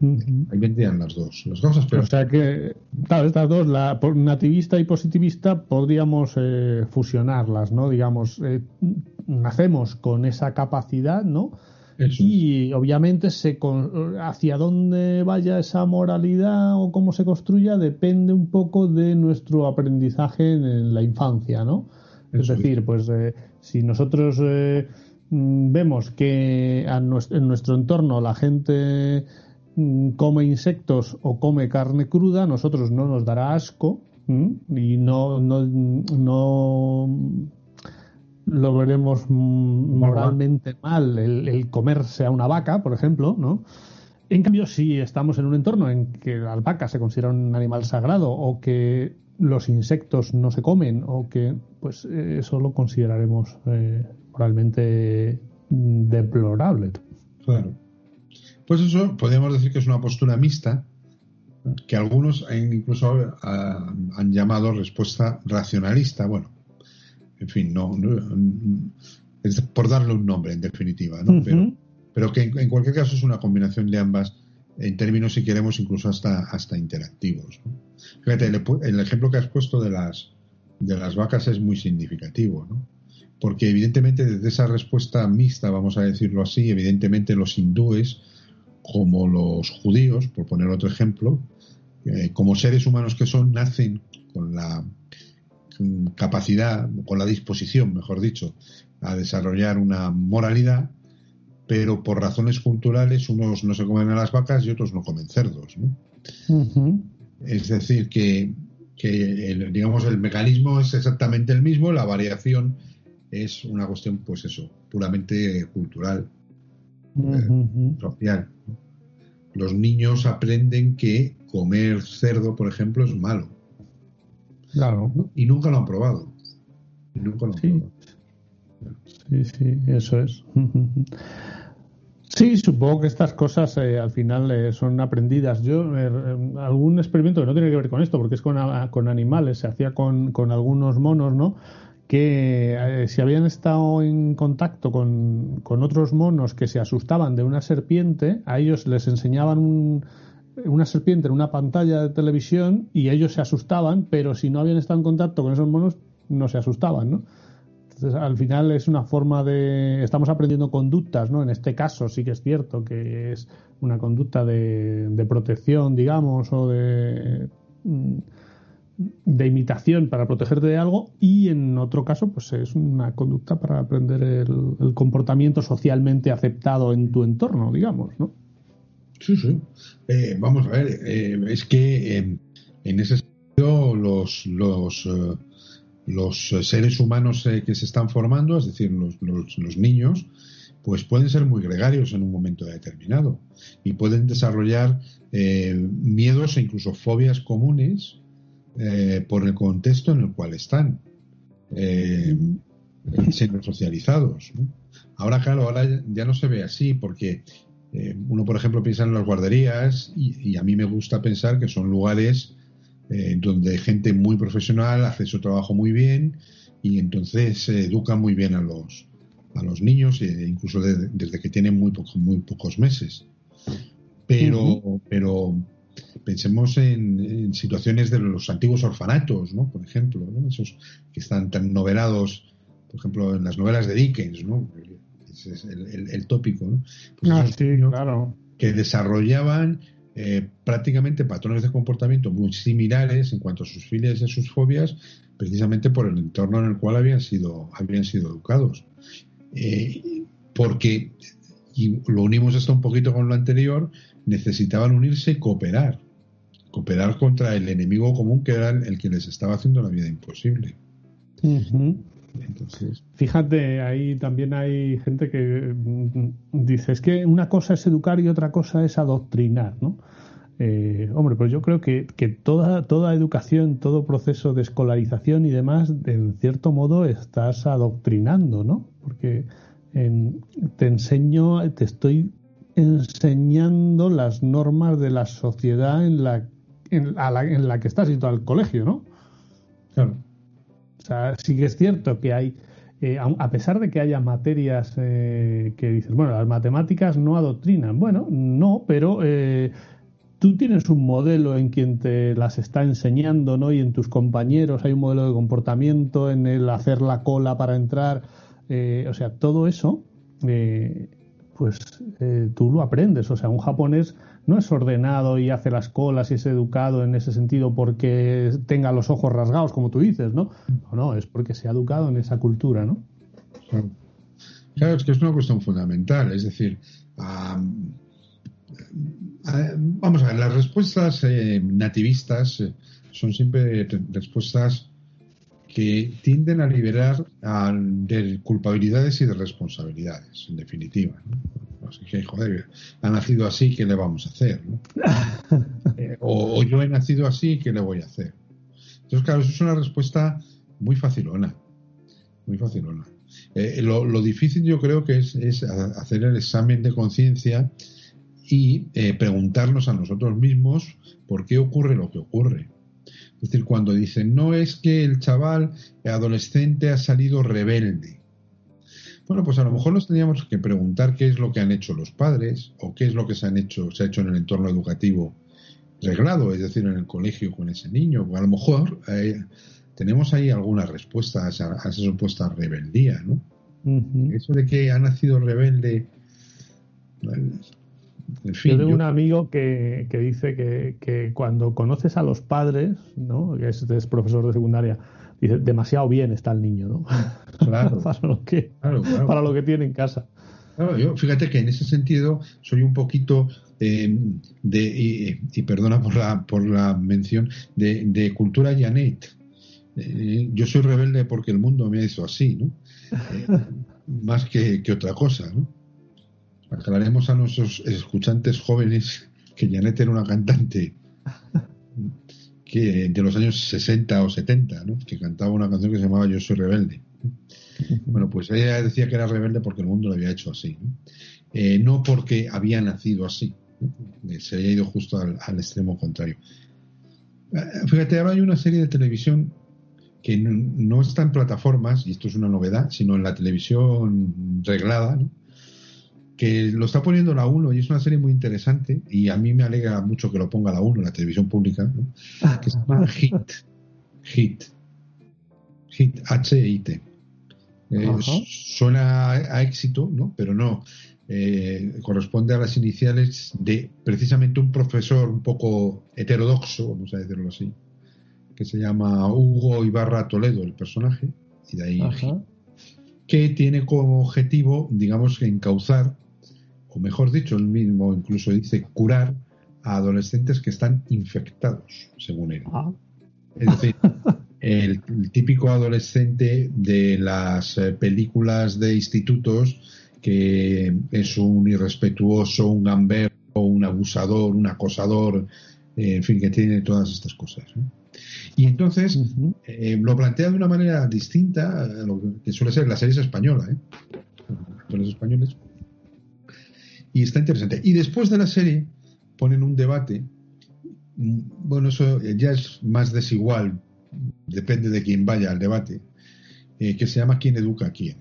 Ahí vendrían las dos, las cosas, pero... O sea que, claro, estas dos, la nativista y positivista, podríamos eh, fusionarlas, ¿no? Digamos, eh, nacemos con esa capacidad, ¿no? y obviamente se hacia dónde vaya esa moralidad o cómo se construya depende un poco de nuestro aprendizaje en la infancia, ¿no? es decir, pues eh, si nosotros mm, vemos que en nuestro entorno la gente come insectos o come carne cruda, nosotros no nos dará asco y no, no, no lo veremos moralmente mal el, comerse a una vaca, por ejemplo, ¿no? En cambio, si estamos en un entorno en que la alpaca se considera un animal sagrado o que los insectos no se comen o que, pues eh, eso lo consideraremos eh, moralmente deplorable. Claro. Pues eso podríamos decir que es una postura mixta que algunos incluso han llamado respuesta racionalista. Bueno, en fin, no, es por darle un nombre en definitiva, ¿no? pero, pero que en, cualquier caso es una combinación de ambas en términos, si queremos, incluso hasta, hasta interactivos. Fíjate, el, ejemplo que has puesto de las, de las vacas es muy significativo, ¿no? porque evidentemente desde esa respuesta mixta, vamos a decirlo así, evidentemente los hindúes, como los judíos, por poner otro ejemplo, eh, como seres humanos que son, nacen con la capacidad, con la disposición, mejor dicho, a desarrollar una moralidad, pero por razones culturales unos no se comen a las vacas y otros no comen cerdos. Es decir, que, el, digamos el mecanismo es exactamente el mismo, la variación es una cuestión, pues eso, puramente cultural, eh, social. Los niños aprenden que comer cerdo, por ejemplo, es malo. Claro. Y nunca lo han probado. Y nunca lo han sí. probado. Sí, sí, eso es. Sí, supongo que estas cosas eh, al final eh, son aprendidas. Yo, eh, algún experimento que no tiene que ver con esto, porque es con, con animales, se hacía con, con, algunos monos, ¿no? Que si habían estado en contacto con, con, otros monos que se asustaban de una serpiente, a ellos les enseñaban un, una serpiente en una pantalla de televisión y ellos se asustaban, pero si no habían estado en contacto con esos monos, no se asustaban, ¿no? Entonces, al final es una forma de... Estamos aprendiendo conductas, ¿no? En este caso sí que es cierto que es una conducta de, de protección, digamos, o de, de imitación para protegerte de algo y en otro caso pues es una conducta para aprender el, comportamiento socialmente aceptado en tu entorno, digamos, ¿no? Sí, sí. Eh, vamos a ver, eh, es que eh, en ese sentido los, los, los seres humanos que se están formando, es decir, los, los, niños, pues pueden ser muy gregarios en un momento determinado y pueden desarrollar miedos e incluso fobias comunes por el contexto en el cual están siendo socializados. Ahora, claro, ahora ya no se ve así porque eh, uno, por ejemplo, piensa en las guarderías y, a mí me gusta pensar que son lugares eh, donde gente muy profesional hace su trabajo muy bien y entonces se educa muy bien a los, a los niños, e incluso desde que tienen muy, muy pocos meses. Pero, pero pensemos en, situaciones de los antiguos orfanatos, ¿no? Por ejemplo, esos que están tan novelados, por ejemplo, en las novelas de Dickens, ¿no? es el, tópico, ¿no? Pues ah, sí, claro. Que desarrollaban eh, prácticamente patrones de comportamiento muy similares en cuanto a sus filias y a sus fobias, precisamente por el entorno en el cual habían sido, habían sido educados. Eh, porque, y lo unimos esto un poquito con lo anterior, necesitaban unirse y cooperar. Cooperar contra el enemigo común que era el que les estaba haciendo la vida imposible. Fíjate, ahí también hay gente que mm, dice, es que una cosa es educar y otra cosa es adoctrinar, ¿no? Eh, hombre, pues yo creo que, que, toda, toda educación, todo proceso de escolarización y demás, en cierto modo estás adoctrinando, ¿no? Porque te enseño, te estoy enseñando las normas de la sociedad en la, en, la, en la que estás y todo el colegio, ¿no? Claro. O sea, sí que es cierto que hay, eh, a pesar de que haya materias eh, que dices, bueno, las matemáticas no adoctrinan. Bueno, no, pero eh, tú tienes un modelo en quien te las está enseñando, ¿no? Y en tus compañeros hay un modelo de comportamiento, en el hacer la cola para entrar. o sea, todo eso, pues tú lo aprendes. O sea, un japonés no es ordenado y hace las colas y es educado en ese sentido porque tenga los ojos rasgados, como tú dices, ¿no? No, no, es porque se ha educado en esa cultura, ¿no? Claro, es que es una cuestión fundamental, es decir, vamos a ver, las respuestas eh, nativistas eh, son siempre respuestas que tienden a liberar de culpabilidades y de responsabilidades, en definitiva. Así que, joder, ha nacido así, ¿qué le vamos a hacer? Eh, o, yo he nacido así, ¿qué le voy a hacer? Entonces, claro, eso es una respuesta muy facilona. Muy facilona. Eh, lo, difícil yo creo que es, hacer el examen de conciencia y eh, preguntarnos a nosotros mismos por qué ocurre lo que ocurre. Es decir, cuando dicen, no es que el chaval adolescente ha salido rebelde. Bueno, pues a lo mejor nos tendríamos que preguntar qué es lo que han hecho los padres o qué es lo que se han hecho, se ha hecho en el entorno educativo reglado, es decir, en el colegio con ese niño. A lo mejor eh, tenemos ahí alguna respuesta a esa, supuesta rebeldía, ¿no? Eso de que ha nacido rebelde. En fin, yo tengo un amigo que, dice que, cuando conoces a los padres, ¿no? que es, profesor de secundaria, dice demasiado bien está el niño, ¿no? Claro. para, lo que, para lo que tiene en casa. Claro, yo fíjate que en ese sentido soy un poquito eh, de, y, perdona por la, por la mención, de, de cultura Janet. Eh, yo soy rebelde porque el mundo me ha hecho así, ¿no? Eh, más que, otra cosa, ¿no? Aclaremos a nuestros escuchantes jóvenes que Janet era una cantante que de los años 60 o 70, ¿no? Que cantaba una canción que se llamaba Yo soy rebelde. Bueno, pues ella decía que era rebelde porque el mundo lo había hecho así, ¿no? Eh, no porque había nacido así, se había ido justo al, extremo contrario. Fíjate, ahora hay una serie de televisión que no, está en plataformas, y esto es una novedad, sino en la televisión reglada, que lo está poniendo la 1 y es una serie muy interesante y a mí me alegra mucho que lo ponga la 1 en la televisión pública, que se llama Hit. Hit. Hit, H-I-T. Eh, suena a, éxito, ¿no? Pero no. Eh, corresponde a las iniciales de precisamente un profesor un poco heterodoxo, vamos a decirlo así, que se llama Hugo Ibarra Toledo, el personaje, y de ahí que tiene como objetivo, digamos, encauzar, o mejor dicho, él mismo incluso dice curar a adolescentes que están infectados, según él. Ah. Es decir, el, típico adolescente de las eh, películas de institutos que es un irrespetuoso, un gamberro, un abusador, un acosador, en fin, que tiene todas estas cosas. Y entonces eh, lo plantea de una manera distinta a lo que suele ser la serie española, ¿eh? los españoles. Y está interesante. Y después de la serie ponen un debate. Bueno, eso ya es más desigual, depende de quién vaya al debate, eh, que se llama ¿Quién educa a quién?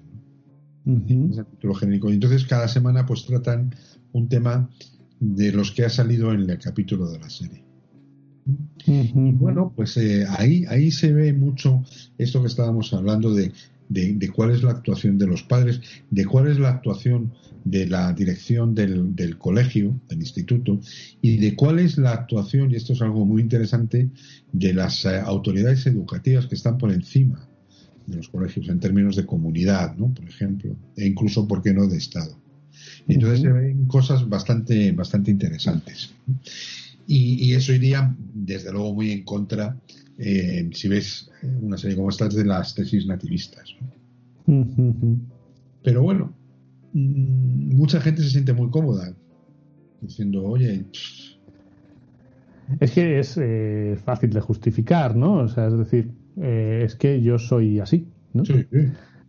Es el título genérico. Y entonces cada semana pues tratan un tema de los que ha salido en el capítulo de la serie. Bueno, pues eh, ahí, ahí se ve mucho esto que estábamos hablando de, de, cuál es la actuación de los padres, de cuál es la actuación de la dirección del, del, colegio, del instituto, y de cuál es la actuación, y esto es algo muy interesante, de las eh, autoridades educativas que están por encima de los colegios en términos de comunidad, ¿no? Por ejemplo, e incluso, ¿por qué no?, de Estado. Entonces se ven cosas bastante, bastante interesantes. Y, eso iría, desde luego, muy en contra, eh, si ves una serie como esta, de las tesis nativistas. Pero bueno, mucha gente se siente muy cómoda diciendo, oye. Es que es eh, fácil de justificar, ¿no? O sea, es decir, eh, es que yo soy así, ¿no? Sí, sí.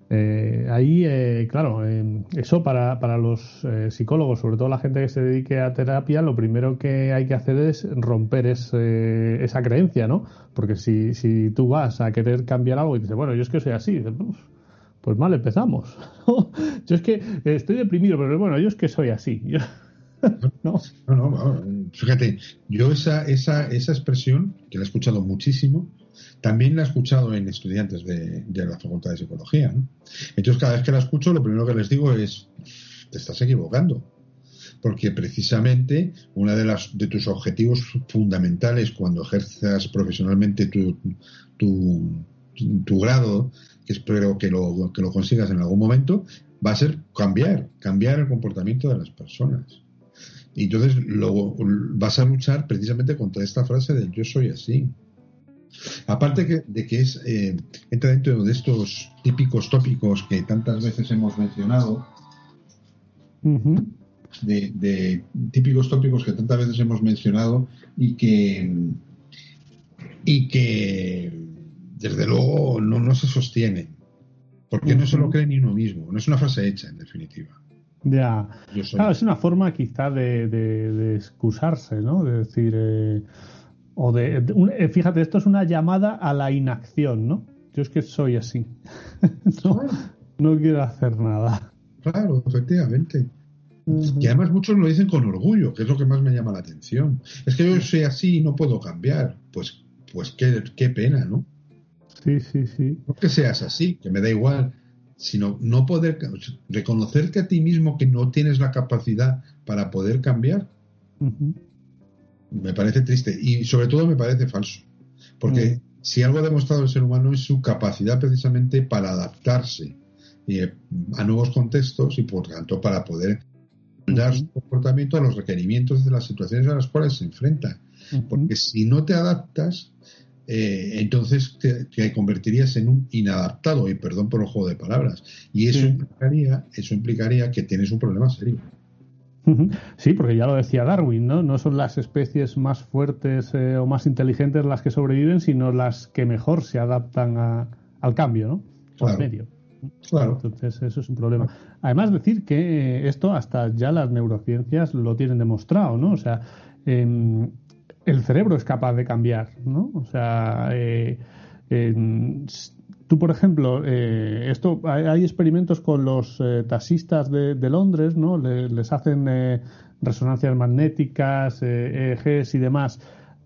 Eh, ahí, eh, claro, eso para, para los psicólogos, sobre todo la gente que se dedique a terapia, lo primero que hay que hacer es romper esa creencia, ¿no? Porque si, si tú vas a querer cambiar algo y dices, bueno, yo es que soy así, pues mal empezamos. yo es que estoy deprimido, pero bueno, yo es que soy así. no. No, no, fíjate, yo esa, esa, esa expresión, que la he escuchado muchísimo, también la he escuchado en estudiantes de, la Facultad de Psicología. Entonces, cada vez que la escucho, lo primero que les digo es, te estás equivocando. Porque precisamente uno de, las, de tus objetivos fundamentales cuando ejerzas profesionalmente tu, tu, grado, que espero que lo, que lo consigas en algún momento, va a ser cambiar, cambiar el comportamiento de las personas. Y entonces luego vas a luchar precisamente contra esta frase del yo soy así. Aparte de que es eh, entra dentro de estos típicos tópicos que tantas veces hemos mencionado, de, típicos tópicos que tantas veces hemos mencionado y que y que desde luego no, no se sostiene porque no se lo cree ni uno mismo, no es una frase hecha en definitiva. Ya, claro, es una forma quizá de, excusarse, ¿no? De decir, eh, o de, eh, fíjate, esto es una llamada a la inacción, ¿no? Yo es que soy así, no, quiero hacer nada. Claro, efectivamente. Y además muchos lo dicen con orgullo, que es lo que más me llama la atención. Es que yo soy así y no puedo cambiar. Pues, pues qué, qué pena, ¿no? Sí, sí, sí. No que seas así, que me da igual, sino no poder reconocerte a ti mismo que no tienes la capacidad para poder cambiar. Me parece triste y sobre todo me parece falso. Porque si algo ha demostrado el ser humano es su capacidad precisamente para adaptarse eh, a nuevos contextos y por tanto para poder dar su comportamiento a los requerimientos de las situaciones a las cuales se enfrenta. Porque si no te adaptas, eh, entonces te, convertirías en un inadaptado, y perdón por el juego de palabras. Y eso, implicaría, eso implicaría que tienes un problema serio. Sí, porque ya lo decía Darwin, ¿no? No son las especies más fuertes eh, o más inteligentes las que sobreviven, sino las que mejor se adaptan al cambio, ¿no? Al medio. Claro. Entonces, eso es un problema. Además, decir que esto hasta ya las neurociencias lo tienen demostrado, ¿no? O sea, eh, el cerebro es capaz de cambiar, ¿no? O sea, eh, tú, por ejemplo, eh, esto hay, experimentos con los eh, taxistas de, Londres, ¿no? les hacen resonancias magnéticas, EEGs y demás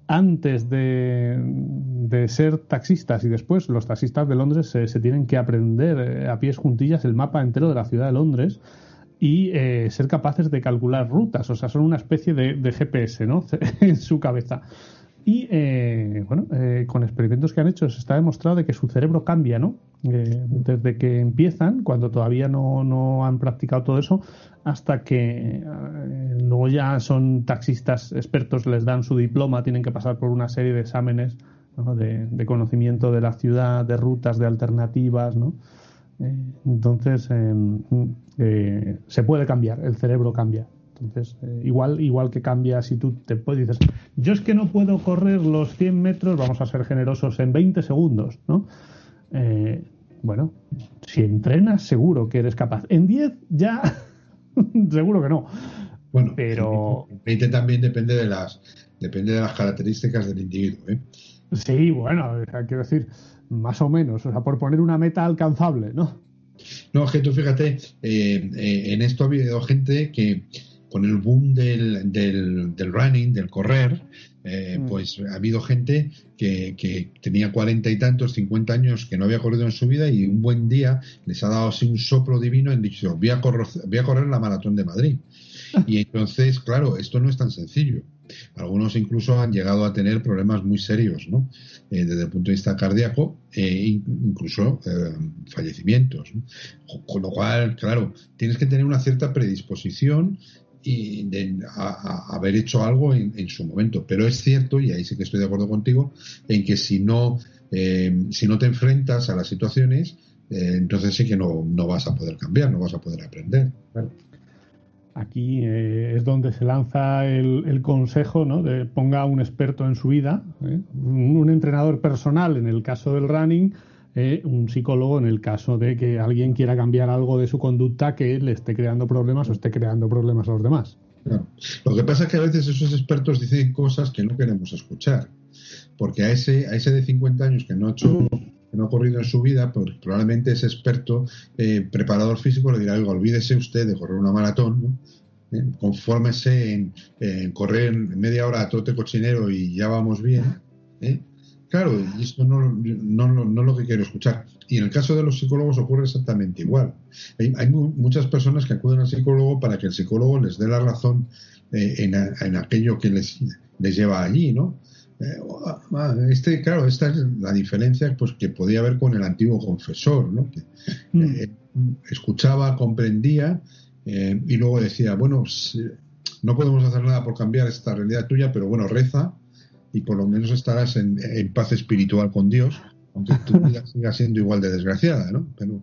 antes de, ser taxistas y después los taxistas de Londres se tienen que aprender a pies juntillas el mapa entero de la ciudad de Londres y eh, ser capaces de calcular rutas, o sea, son una especie de, GPS, ¿no? en su cabeza. Y eh, bueno, eh, con experimentos que han hecho se está demostrado de que su cerebro cambia, ¿no? desde que empiezan, cuando todavía no, no, han practicado todo eso, hasta que luego ya son taxistas expertos, les dan su diploma, tienen que pasar por una serie de exámenes de, de, conocimiento de la ciudad, de rutas, de alternativas, ¿no? Entonces, em, eh, se puede cambiar, el cerebro cambia. Entonces, eh, igual, igual que cambia si tú te puedes, dices, yo es que no puedo correr los 100 metros, vamos a ser generosos, en 20 segundos, ¿no? Eh, bueno, si entrenas, seguro que eres capaz. En 10 ya, seguro que no. Bueno, pero 20 también depende de las depende de las características del individuo, ¿eh? Sí, bueno, quiero decir, más o menos, o sea, por poner una meta alcanzable, ¿no? No, es que tú fíjate, eh, eh, en esto ha habido gente que con el boom del, del, running, del correr, eh, mm. pues ha habido gente que, que, tenía cuarenta y tantos, cincuenta años, que no había corrido en su vida y un buen día les ha dado así un soplo divino y han dicho, voy a, correr, voy a correr la maratón de Madrid. Y entonces, claro, esto no es tan sencillo. Algunos incluso han llegado a tener problemas muy serios, ¿no? Eh, desde el punto de vista cardíaco e incluso eh, fallecimientos. Con lo cual, claro, tienes que tener una cierta predisposición y de haber hecho algo en, su momento. Pero es cierto, y ahí sí que estoy de acuerdo contigo, en que si no, eh, si no te enfrentas a las situaciones, entonces sí que no, no vas a poder cambiar, no vas a poder aprender. Aquí eh, es donde se lanza el, consejo ¿no? de ponga un experto en su vida, ¿eh? un, entrenador personal en el caso del running, eh, un psicólogo en el caso de que alguien quiera cambiar algo de su conducta que le esté creando problemas o esté creando problemas a los demás. Lo que pasa es que a veces esos expertos dicen cosas que no queremos escuchar, porque a ese, a ese de 50 años que no ha hecho no ha corrido en su vida, pues probablemente ese experto eh, preparador físico le dirá, oiga, olvídese usted de correr una maratón, ¿no? ¿Eh? confórmese en, correr media hora a trote cochinero y ya vamos bien. ¿eh? Claro, y esto no, no, no, es lo que quiero escuchar. Y en el caso de los psicólogos ocurre exactamente igual. Hay, hay muchas personas que acuden al psicólogo para que el psicólogo les dé la razón en, aquello que les lleva allí, ¿no? Eh, ah, este, claro, esta es la diferencia pues, que podía haber con el antiguo confesor, ¿no? que mm. eh, escuchaba, comprendía eh, y luego decía, bueno, no podemos hacer nada por cambiar esta realidad tuya, pero bueno, reza y por lo menos estarás en, paz espiritual con Dios, aunque tu vida siga siendo igual de desgraciada, ¿no? Pero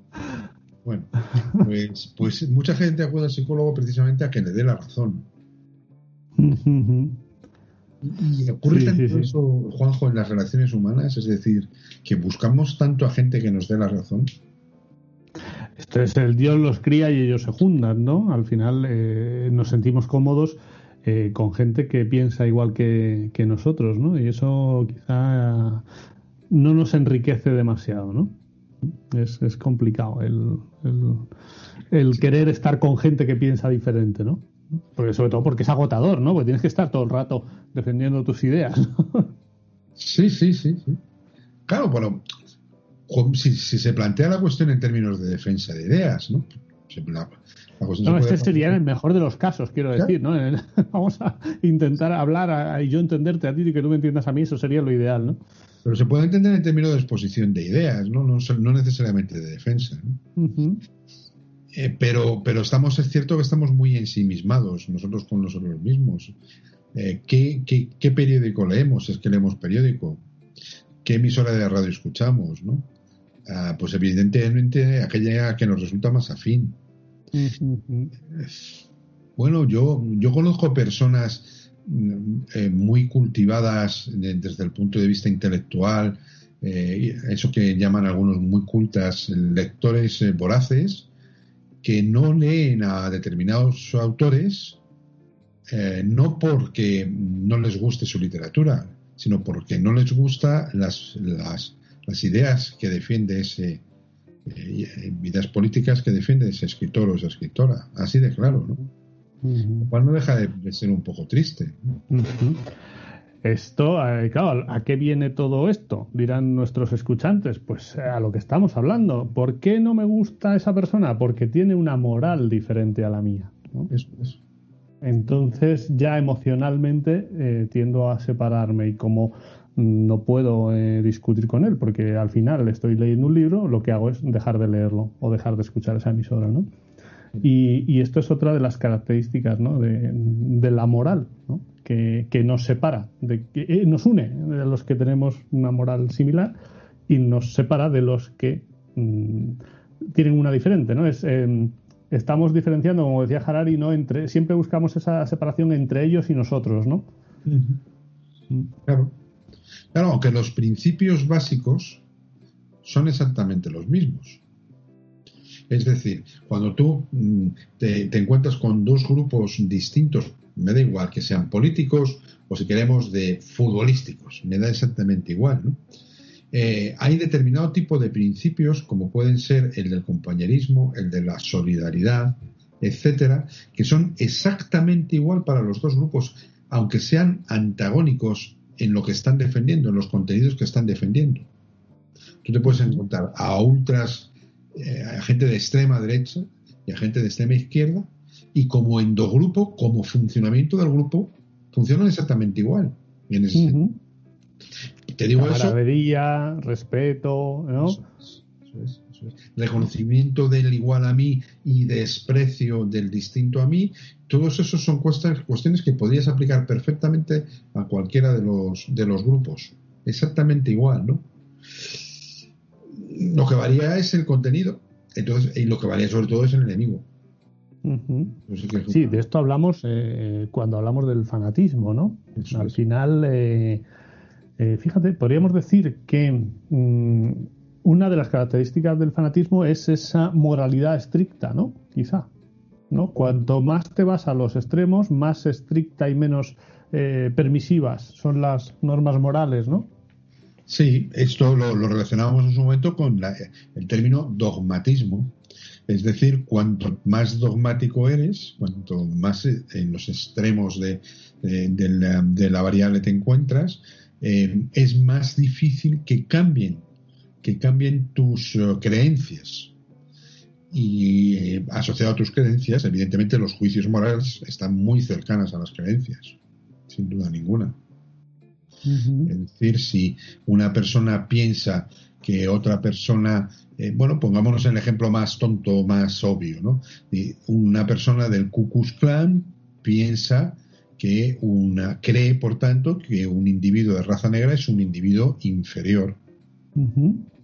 bueno, pues, pues mucha gente acude al psicólogo precisamente a que le dé la razón. Y ocurre tanto eso, Juanjo, en las relaciones humanas, es decir, que buscamos tanto a gente que nos dé la razón. Esto es el Dios los cría y ellos se juntan, ¿no? Al final eh, nos sentimos cómodos eh, con gente que piensa igual que, nosotros, ¿no? Y eso quizá no nos enriquece demasiado, ¿no? Es, es complicado el, el querer estar con gente que piensa diferente, ¿no? Porque sobre todo porque es agotador, ¿no? Porque tienes que estar todo el rato defendiendo tus ideas. Sí, sí, sí, sí. Claro, bueno, si, se plantea la cuestión en términos de defensa de ideas, ¿no? no, este sería el mejor de los casos, quiero decir, ¿no? Vamos a intentar hablar y yo entenderte a ti y que tú me entiendas a mí, eso sería lo ideal, ¿no? Pero se puede entender en términos de exposición de ideas, ¿no? No, necesariamente de defensa. ¿no? Eh, pero, pero estamos, es cierto que estamos muy ensimismados nosotros con nosotros mismos. Eh, ¿qué, qué, periódico leemos? Es que leemos periódico. ¿Qué emisora de radio escuchamos? ¿no? Ah, pues evidentemente aquella que nos resulta más afín. Bueno, yo, yo conozco personas mm, eh, muy cultivadas desde el punto de vista intelectual, eso que llaman algunos muy cultas, lectores voraces, que no leen a determinados autores eh, no porque no les guste su literatura, sino porque no les gusta las, las, las ideas que defiende ese, eh, ideas políticas que defiende ese escritor o esa escritora. Así de claro, ¿no? Lo cual no deja de, ser un poco triste. Esto, eh, claro, ¿a qué viene todo esto? Dirán nuestros escuchantes. Pues eh, a lo que estamos hablando. ¿Por qué no me gusta esa persona? Porque tiene una moral diferente a la mía. Entonces ya emocionalmente eh, tiendo a separarme y como no puedo discutir con él porque al final estoy leyendo un libro, lo que hago es dejar de leerlo o dejar de escuchar esa emisora, ¿no? Y, esto es otra de las características ¿no? de, la moral, ¿no? que, nos separa, de, que eh, nos une de los que tenemos una moral similar y nos separa de los que mm, tienen una diferente. ¿no? Es, em, estamos diferenciando, como decía Harari, ¿no? entre, siempre buscamos esa separación entre ellos y nosotros. ¿no? Claro. Claro, aunque los principios básicos son exactamente los mismos. Es decir, cuando tú mm, te, encuentras con dos grupos distintos, me da igual que sean políticos o si queremos de futbolísticos, me da exactamente igual, ¿no? Eh, hay determinado tipo de principios, como pueden ser el del compañerismo, el de la solidaridad, etcétera, que son exactamente igual para los dos grupos, aunque sean antagónicos en lo que están defendiendo, en los contenidos que están defendiendo. Tú te puedes encontrar a ultras eh, a gente de extrema derecha y a gente de extrema izquierda, y como endogrupo, como funcionamiento del grupo, funcionan exactamente igual. Te digo eso. respeto, ¿no? Reconocimiento del igual a mí y desprecio del distinto a mí, todos esos son cuestiones que podrías aplicar perfectamente a cualquiera de los, de los grupos. Exactamente igual, ¿no? Lo que varía es el contenido. Entonces, y lo que varía sobre todo es el enemigo. Sí, de esto hablamos eh, cuando hablamos del fanatismo, ¿no? Al final, eh, eh, fíjate, podríamos decir que mm, una de las características del fanatismo es esa moralidad estricta, ¿no? Quizá. ¿no? Cuanto más te vas a los extremos, más estricta y menos permisivas son las normas morales, ¿no? Sí, esto lo, relacionábamos en su momento con el término dogmatismo. Es decir, cuanto más dogmático eres, cuanto más en los extremos de, la, variable te encuentras, eh, es más difícil que cambien, que cambien tus eh, creencias. Y eh, asociado a tus creencias, evidentemente los juicios morales están muy cercanas a las creencias, sin duda ninguna. Es decir, si una persona piensa que otra persona, eh, bueno, pongámonos el ejemplo más tonto, más obvio, ¿no? una persona del Ku Klux Klan piensa que una cree, por tanto, que un individuo de raza negra es un individuo inferior.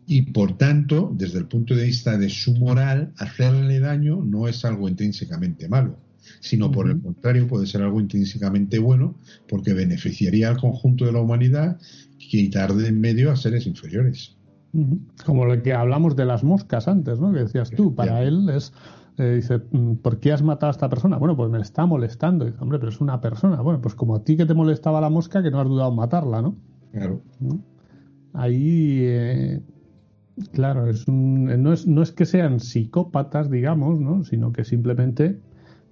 Y por tanto, desde el punto de vista de su moral, hacerle daño no es algo intrínsecamente malo, sino por el contrario puede ser algo intrínsecamente bueno porque beneficiaría al conjunto de la humanidad quitar de en medio a seres inferiores. Como lo que hablamos de las moscas antes, ¿no? Que decías tú, para él es eh, dice, mm, ¿por qué has matado a esta persona? Bueno, pues me está molestando. dice, hombre, pero es una persona. Bueno, pues como a ti que te molestaba la mosca, que no has dudado en matarla, ¿no? Claro. Ahí, eh, claro, es un, no, es, no es que sean psicópatas, digamos, ¿no? Sino que simplemente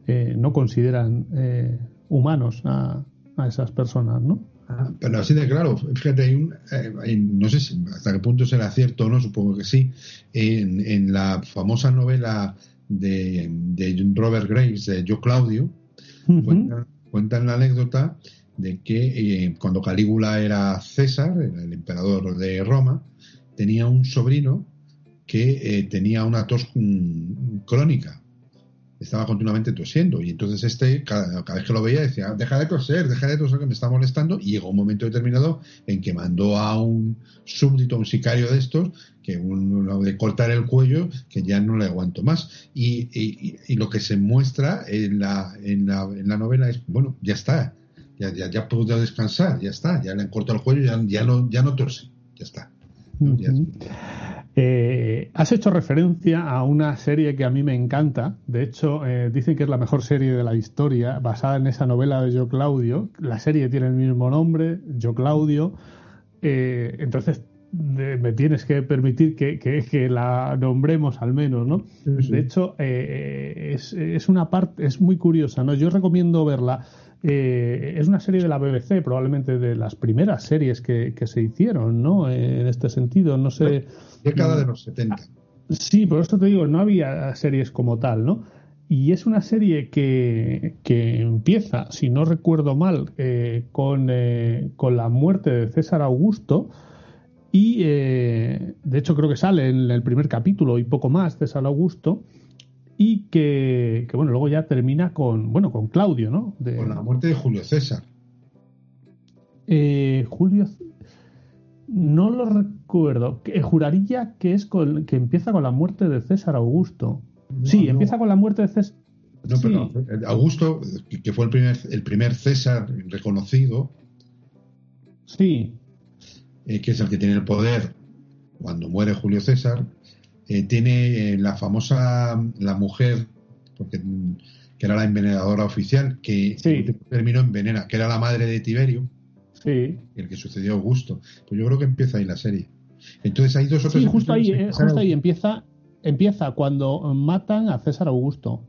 eh, no consideran humanos a, a esas personas, ¿no? Ah, pero así de claro, fíjate, hay un, no sé hasta qué punto será cierto o no, supongo que sí, en, en la famosa novela de, Robert Graves, de Yo Claudio, cuentan, la anécdota de que eh, cuando Calígula era César, el emperador de Roma, tenía un sobrino que eh, tenía una tos mm, crónica estaba continuamente tosiendo. Y entonces este, cada, vez que lo veía, decía, deja de toser, deja de toser, que me está molestando. Y llegó un momento determinado en que mandó a un súbdito, a un sicario de estos, que uno de cortar el cuello, que ya no le aguanto más. Y, y, lo que se muestra en la, en la, en la novela es, bueno, ya está, ya, ya, ya puedo descansar, ya está, ya le han cortado el cuello, ya, ya, no, ya no torce, ya está. Eh, has hecho referencia a una serie que a mí me encanta. De hecho, eh, dicen que es la mejor serie de la historia, basada en esa novela de Yo Claudio. La serie tiene el mismo nombre, Yo Claudio. Eh, entonces, me tienes que permitir que, la nombremos al menos, ¿no? De hecho, es, es, una parte, es muy curiosa, ¿no? Yo recomiendo verla eh, es una serie de la BBC, probablemente de las primeras series que, se hicieron, ¿no? en este sentido, no sé. Década de los 70. Sí, por eso te digo, no había series como tal, ¿no? Y es una serie que, empieza, si no recuerdo mal, eh, con, eh, con la muerte de César Augusto. Y de hecho creo que sale en el primer capítulo y poco más César Augusto y que, bueno, luego ya termina con, bueno, con Claudio, ¿no? con la muerte de Julio César. Eh, Julio no lo recuerdo. Eh, juraría que es con, que empieza con la muerte de César Augusto. sí, empieza con la muerte de César. No, pero Augusto, que fue el primer, el primer César reconocido. Sí. Eh, que es el que tiene el poder cuando muere Julio César, eh, tiene eh, la famosa, la mujer, porque que era la envenenadora oficial, que terminó envenena, que era la madre de Tiberio, sí. el que sucedió a Augusto. Pues yo creo que empieza ahí la serie. Entonces hay dos o Sí, justo ahí, eh, justo ahí empieza, empieza cuando matan a César Augusto.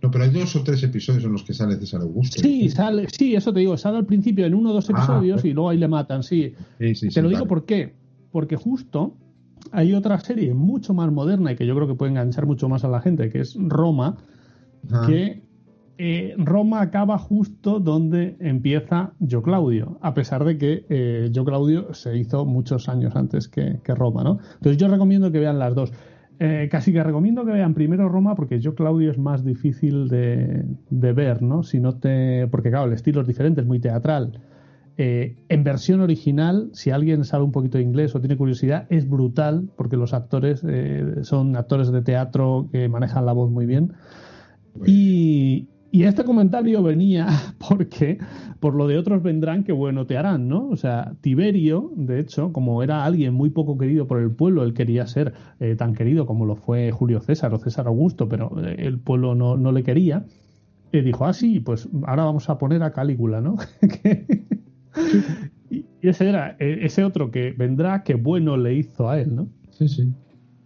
No, pero hay dos o tres episodios en los que sale César Augusto. Sí, sale, sí, eso te digo, sale al principio en uno o dos ah, episodios y luego ahí le matan, sí. te lo digo por qué. Porque justo hay otra serie mucho más moderna y que yo creo que puede enganchar mucho más a la gente, que es Roma, que eh, Roma acaba justo donde empieza Yo Claudio, a pesar de que eh, Yo Claudio se hizo muchos años antes que, Roma, ¿no? Entonces yo recomiendo que vean las dos. Eh, casi que recomiendo que vean primero Roma porque Yo Claudio es más difícil de, de ver, ¿no? Si no te, porque claro, el estilo es diferente, es muy teatral. Eh, en versión original, si alguien sabe un poquito de inglés o tiene curiosidad, es brutal porque los actores eh, son actores de teatro que manejan la voz muy bien. Y, este comentario venía porque por lo de otros vendrán que bueno te harán, ¿no? O sea, Tiberio, de hecho, como era alguien muy poco querido por el pueblo, él quería ser eh, tan querido como lo fue Julio César o César Augusto, pero el pueblo no, no le quería. Y dijo, ah, sí, pues ahora vamos a poner a Calígula, ¿no? y ese era e, ese otro que vendrá, que bueno le hizo a él, ¿no? Sí, sí.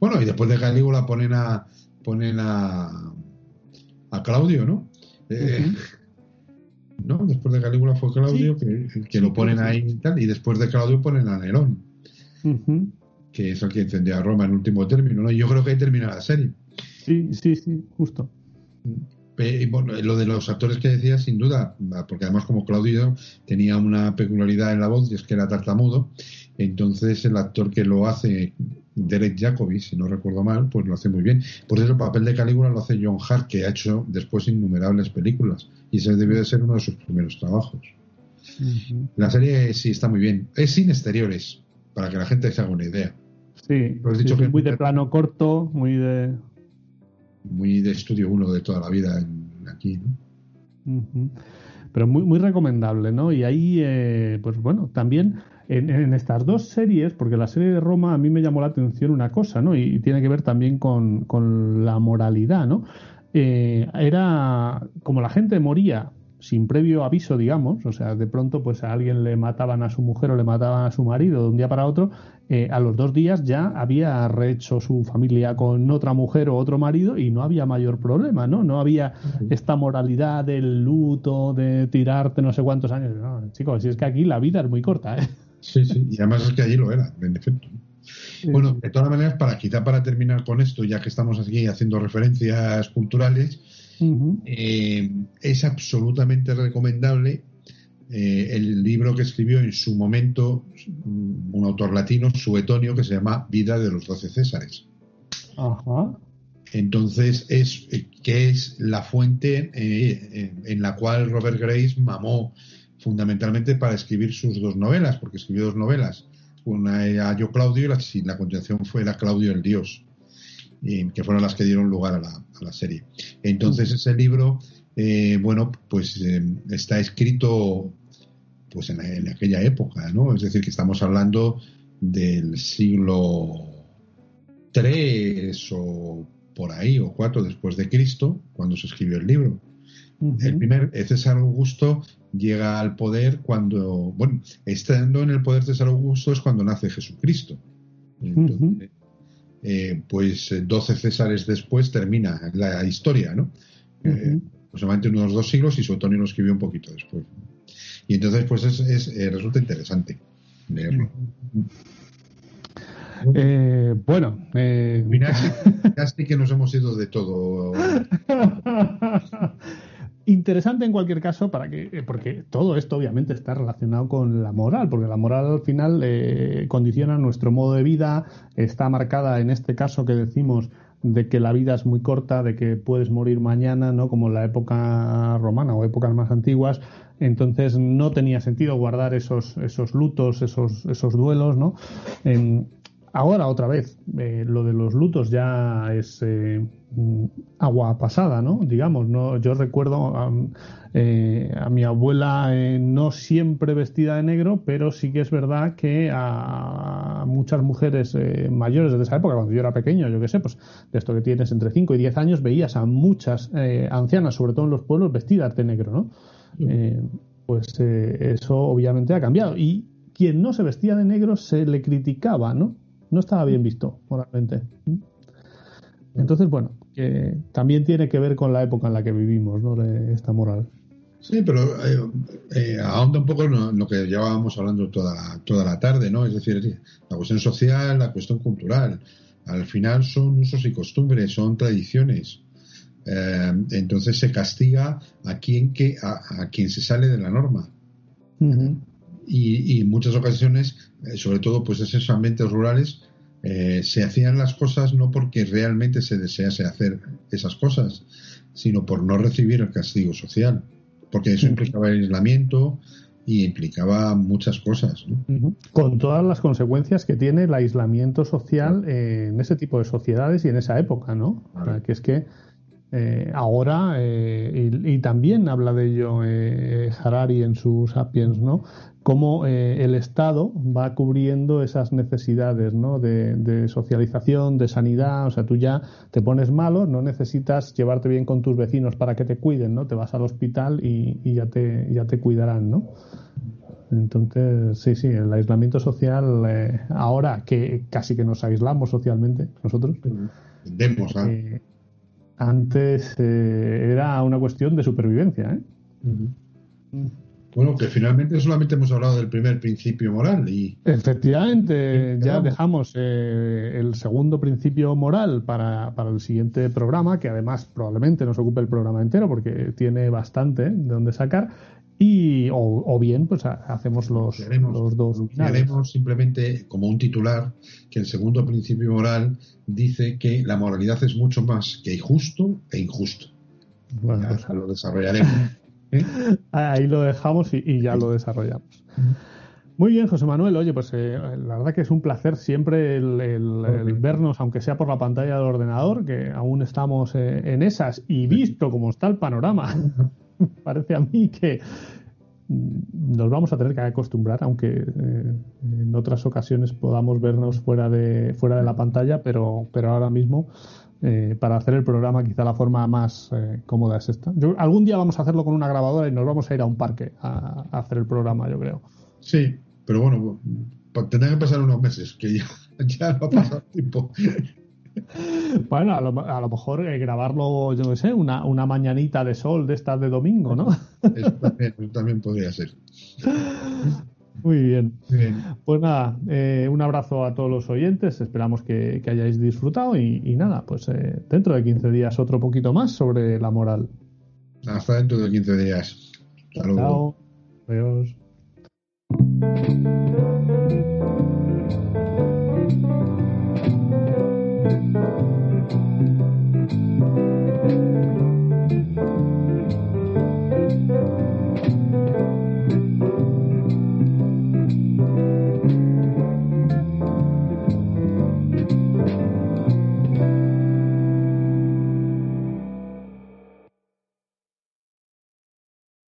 Bueno, y después de Calígula ponen a ponen a, a Claudio, ¿no? Eh, ¿No? Después de Calígula fue Claudio, que, lo ponen ahí y tal, y después de Claudio ponen a Nerón, que es el que encendió a Roma en último término, ¿no? Y yo creo que ahí termina la serie. Sí, sí, sí, justo. Bueno, lo de los actores que decía, sin duda, porque además como Claudio tenía una peculiaridad en la voz y es que era tartamudo, entonces el actor que lo hace Derek Jacobi, si no recuerdo mal, pues lo hace muy bien. Por eso el papel de Calígula lo hace John Hart, que ha hecho después innumerables películas y ese debió de ser uno de sus primeros trabajos. La serie sí está muy bien. Es sin exteriores, para que la gente se haga una idea. Sí, dicho que muy de plano corto, muy de... Muy de estudio uno de toda la vida aquí, ¿no? Pero muy, muy recomendable, ¿no? Y ahí, eh, pues bueno, también en, estas dos series, porque la serie de Roma a mí me llamó la atención una cosa, ¿no? Y, tiene que ver también con, con la moralidad, ¿no? Eh, era como la gente moría sin previo aviso, digamos, o sea, de pronto pues a alguien le mataban a su mujer o le mataban a su marido de un día para otro, eh, a los dos días ya había rehecho su familia con otra mujer o otro marido y no había mayor problema, ¿no? No había esta moralidad del luto, de tirarte no sé cuántos años. No, chicos, si es que aquí la vida es muy corta, ¿eh? Sí, sí, y además es que allí lo era, en efecto. Bueno, de todas maneras, para quizá para terminar con esto, ya que estamos aquí haciendo referencias culturales, eh, es absolutamente recomendable eh, el libro que escribió en su momento un autor latino, Suetonio, que se llama Vida de los Doce Césares. Entonces, es que es la fuente eh, en la cual Robert Grace mamó fundamentalmente para escribir sus dos novelas, porque escribió dos novelas. Una era Yo Claudio y la, la continuación fue la Claudio el Dios que fueron las que dieron lugar a la, serie. Entonces ese libro, eh, bueno, pues eh, está escrito pues en, aquella época, ¿no? Es decir, que estamos hablando del siglo III o por ahí, o cuatro después de Cristo, cuando se escribió el libro. El primer, César Augusto llega al poder cuando, bueno, estando en el poder César Augusto es cuando nace Jesucristo. Entonces, eh, pues 12 eh, Césares después termina la historia, ¿no? Uh unos dos siglos y Suetonio lo escribió un poquito después. Y entonces, pues es, resulta interesante leerlo. bueno, Mira, sí que nos hemos ido de todo. interesante en cualquier caso para que eh, porque todo esto obviamente está relacionado con la moral porque la moral al final eh, condiciona nuestro modo de vida está marcada en este caso que decimos de que la vida es muy corta de que puedes morir mañana no como en la época romana o épocas más antiguas. Entonces no tenía sentido guardar esos esos lutos esos esos duelos no ahora otra vez eh, lo de los lutos ya es Mm, agua pasada, ¿no? Digamos, no, yo recuerdo eh, a, mi abuela eh, no siempre vestida de negro, pero sí que es verdad que a, muchas mujeres eh, mayores de esa época, cuando yo era pequeño, yo qué sé, pues de esto que tienes entre 5 y 10 años, veías a muchas ancianas, sobre todo en los pueblos, vestidas de negro, ¿no? pues eso obviamente ha cambiado. Y quien no se vestía de negro se le criticaba, ¿no? No estaba bien visto moralmente. Entonces, bueno, que también tiene que ver con la época en la que vivimos, ¿no? esta moral. Sí, pero eh, eh, ahonda un poco en lo que llevábamos hablando toda la, toda la tarde, ¿no? Es decir, la cuestión social, la cuestión cultural. Al final son usos y costumbres, son tradiciones. Eh, entonces se castiga a quien, que, a, quien se sale de la norma. y, y, en muchas ocasiones, sobre todo pues esos ambientes rurales, eh, se hacían las cosas no porque realmente se desease hacer esas cosas, sino por no recibir el castigo social, porque eso implicaba el aislamiento y implicaba muchas cosas. Con todas las consecuencias que tiene el aislamiento social en ese tipo de sociedades y en esa época, ¿no? que es que eh, ahora, eh, y, también habla de ello Harari en sus Sapiens, ¿no? cómo eh, el Estado va cubriendo esas necesidades ¿no? de, socialización, de sanidad. O sea, tú ya te pones malo, no necesitas llevarte bien con tus vecinos para que te cuiden, ¿no? Te vas al hospital y, ya, te, ya te cuidarán, ¿no? Entonces, sí, sí, el aislamiento social, eh, ahora que casi que nos aislamos socialmente nosotros, eh, antes era una cuestión de supervivencia. ¿eh? Bueno, que finalmente solamente hemos hablado del primer principio moral y efectivamente ya dejamos eh, el segundo principio moral para, para, el siguiente programa, que además probablemente nos ocupe el programa entero porque tiene bastante de donde sacar. Y, o, bien, pues hacemos los, los dos. Haremos simplemente como un titular que el segundo principio moral dice que la moralidad es mucho más que injusto e injusto. Bueno, pues, lo desarrollaremos. ¿eh? Ahí lo dejamos y, ya lo desarrollamos. Muy bien, José Manuel. Oye, pues eh, la verdad que es un placer siempre el, vernos, aunque sea por la pantalla del ordenador, que aún estamos eh, en esas y visto cómo está el panorama. parece a mí que nos vamos a tener que acostumbrar, aunque eh, en otras ocasiones podamos vernos fuera de, fuera de la pantalla, pero, pero ahora mismo eh, para hacer el programa quizá la forma más eh, cómoda es esta. algún día vamos a hacerlo con una grabadora y nos vamos a ir a un parque a, hacer el programa, yo creo. Sí, pero bueno, tendrá que pasar unos meses, que ya, ya no ha pasado tiempo. Bueno, a lo, a lo mejor eh, grabarlo, yo no sé, una, una mañanita de sol de estas de domingo, ¿no? Eso también, podría ser. Muy bien. Pues nada, eh, un abrazo a todos los oyentes. Esperamos que, hayáis disfrutado y, nada, pues eh, dentro de 15 días otro poquito más sobre la moral. Hasta dentro de 15 días. Hasta Chao. Adiós.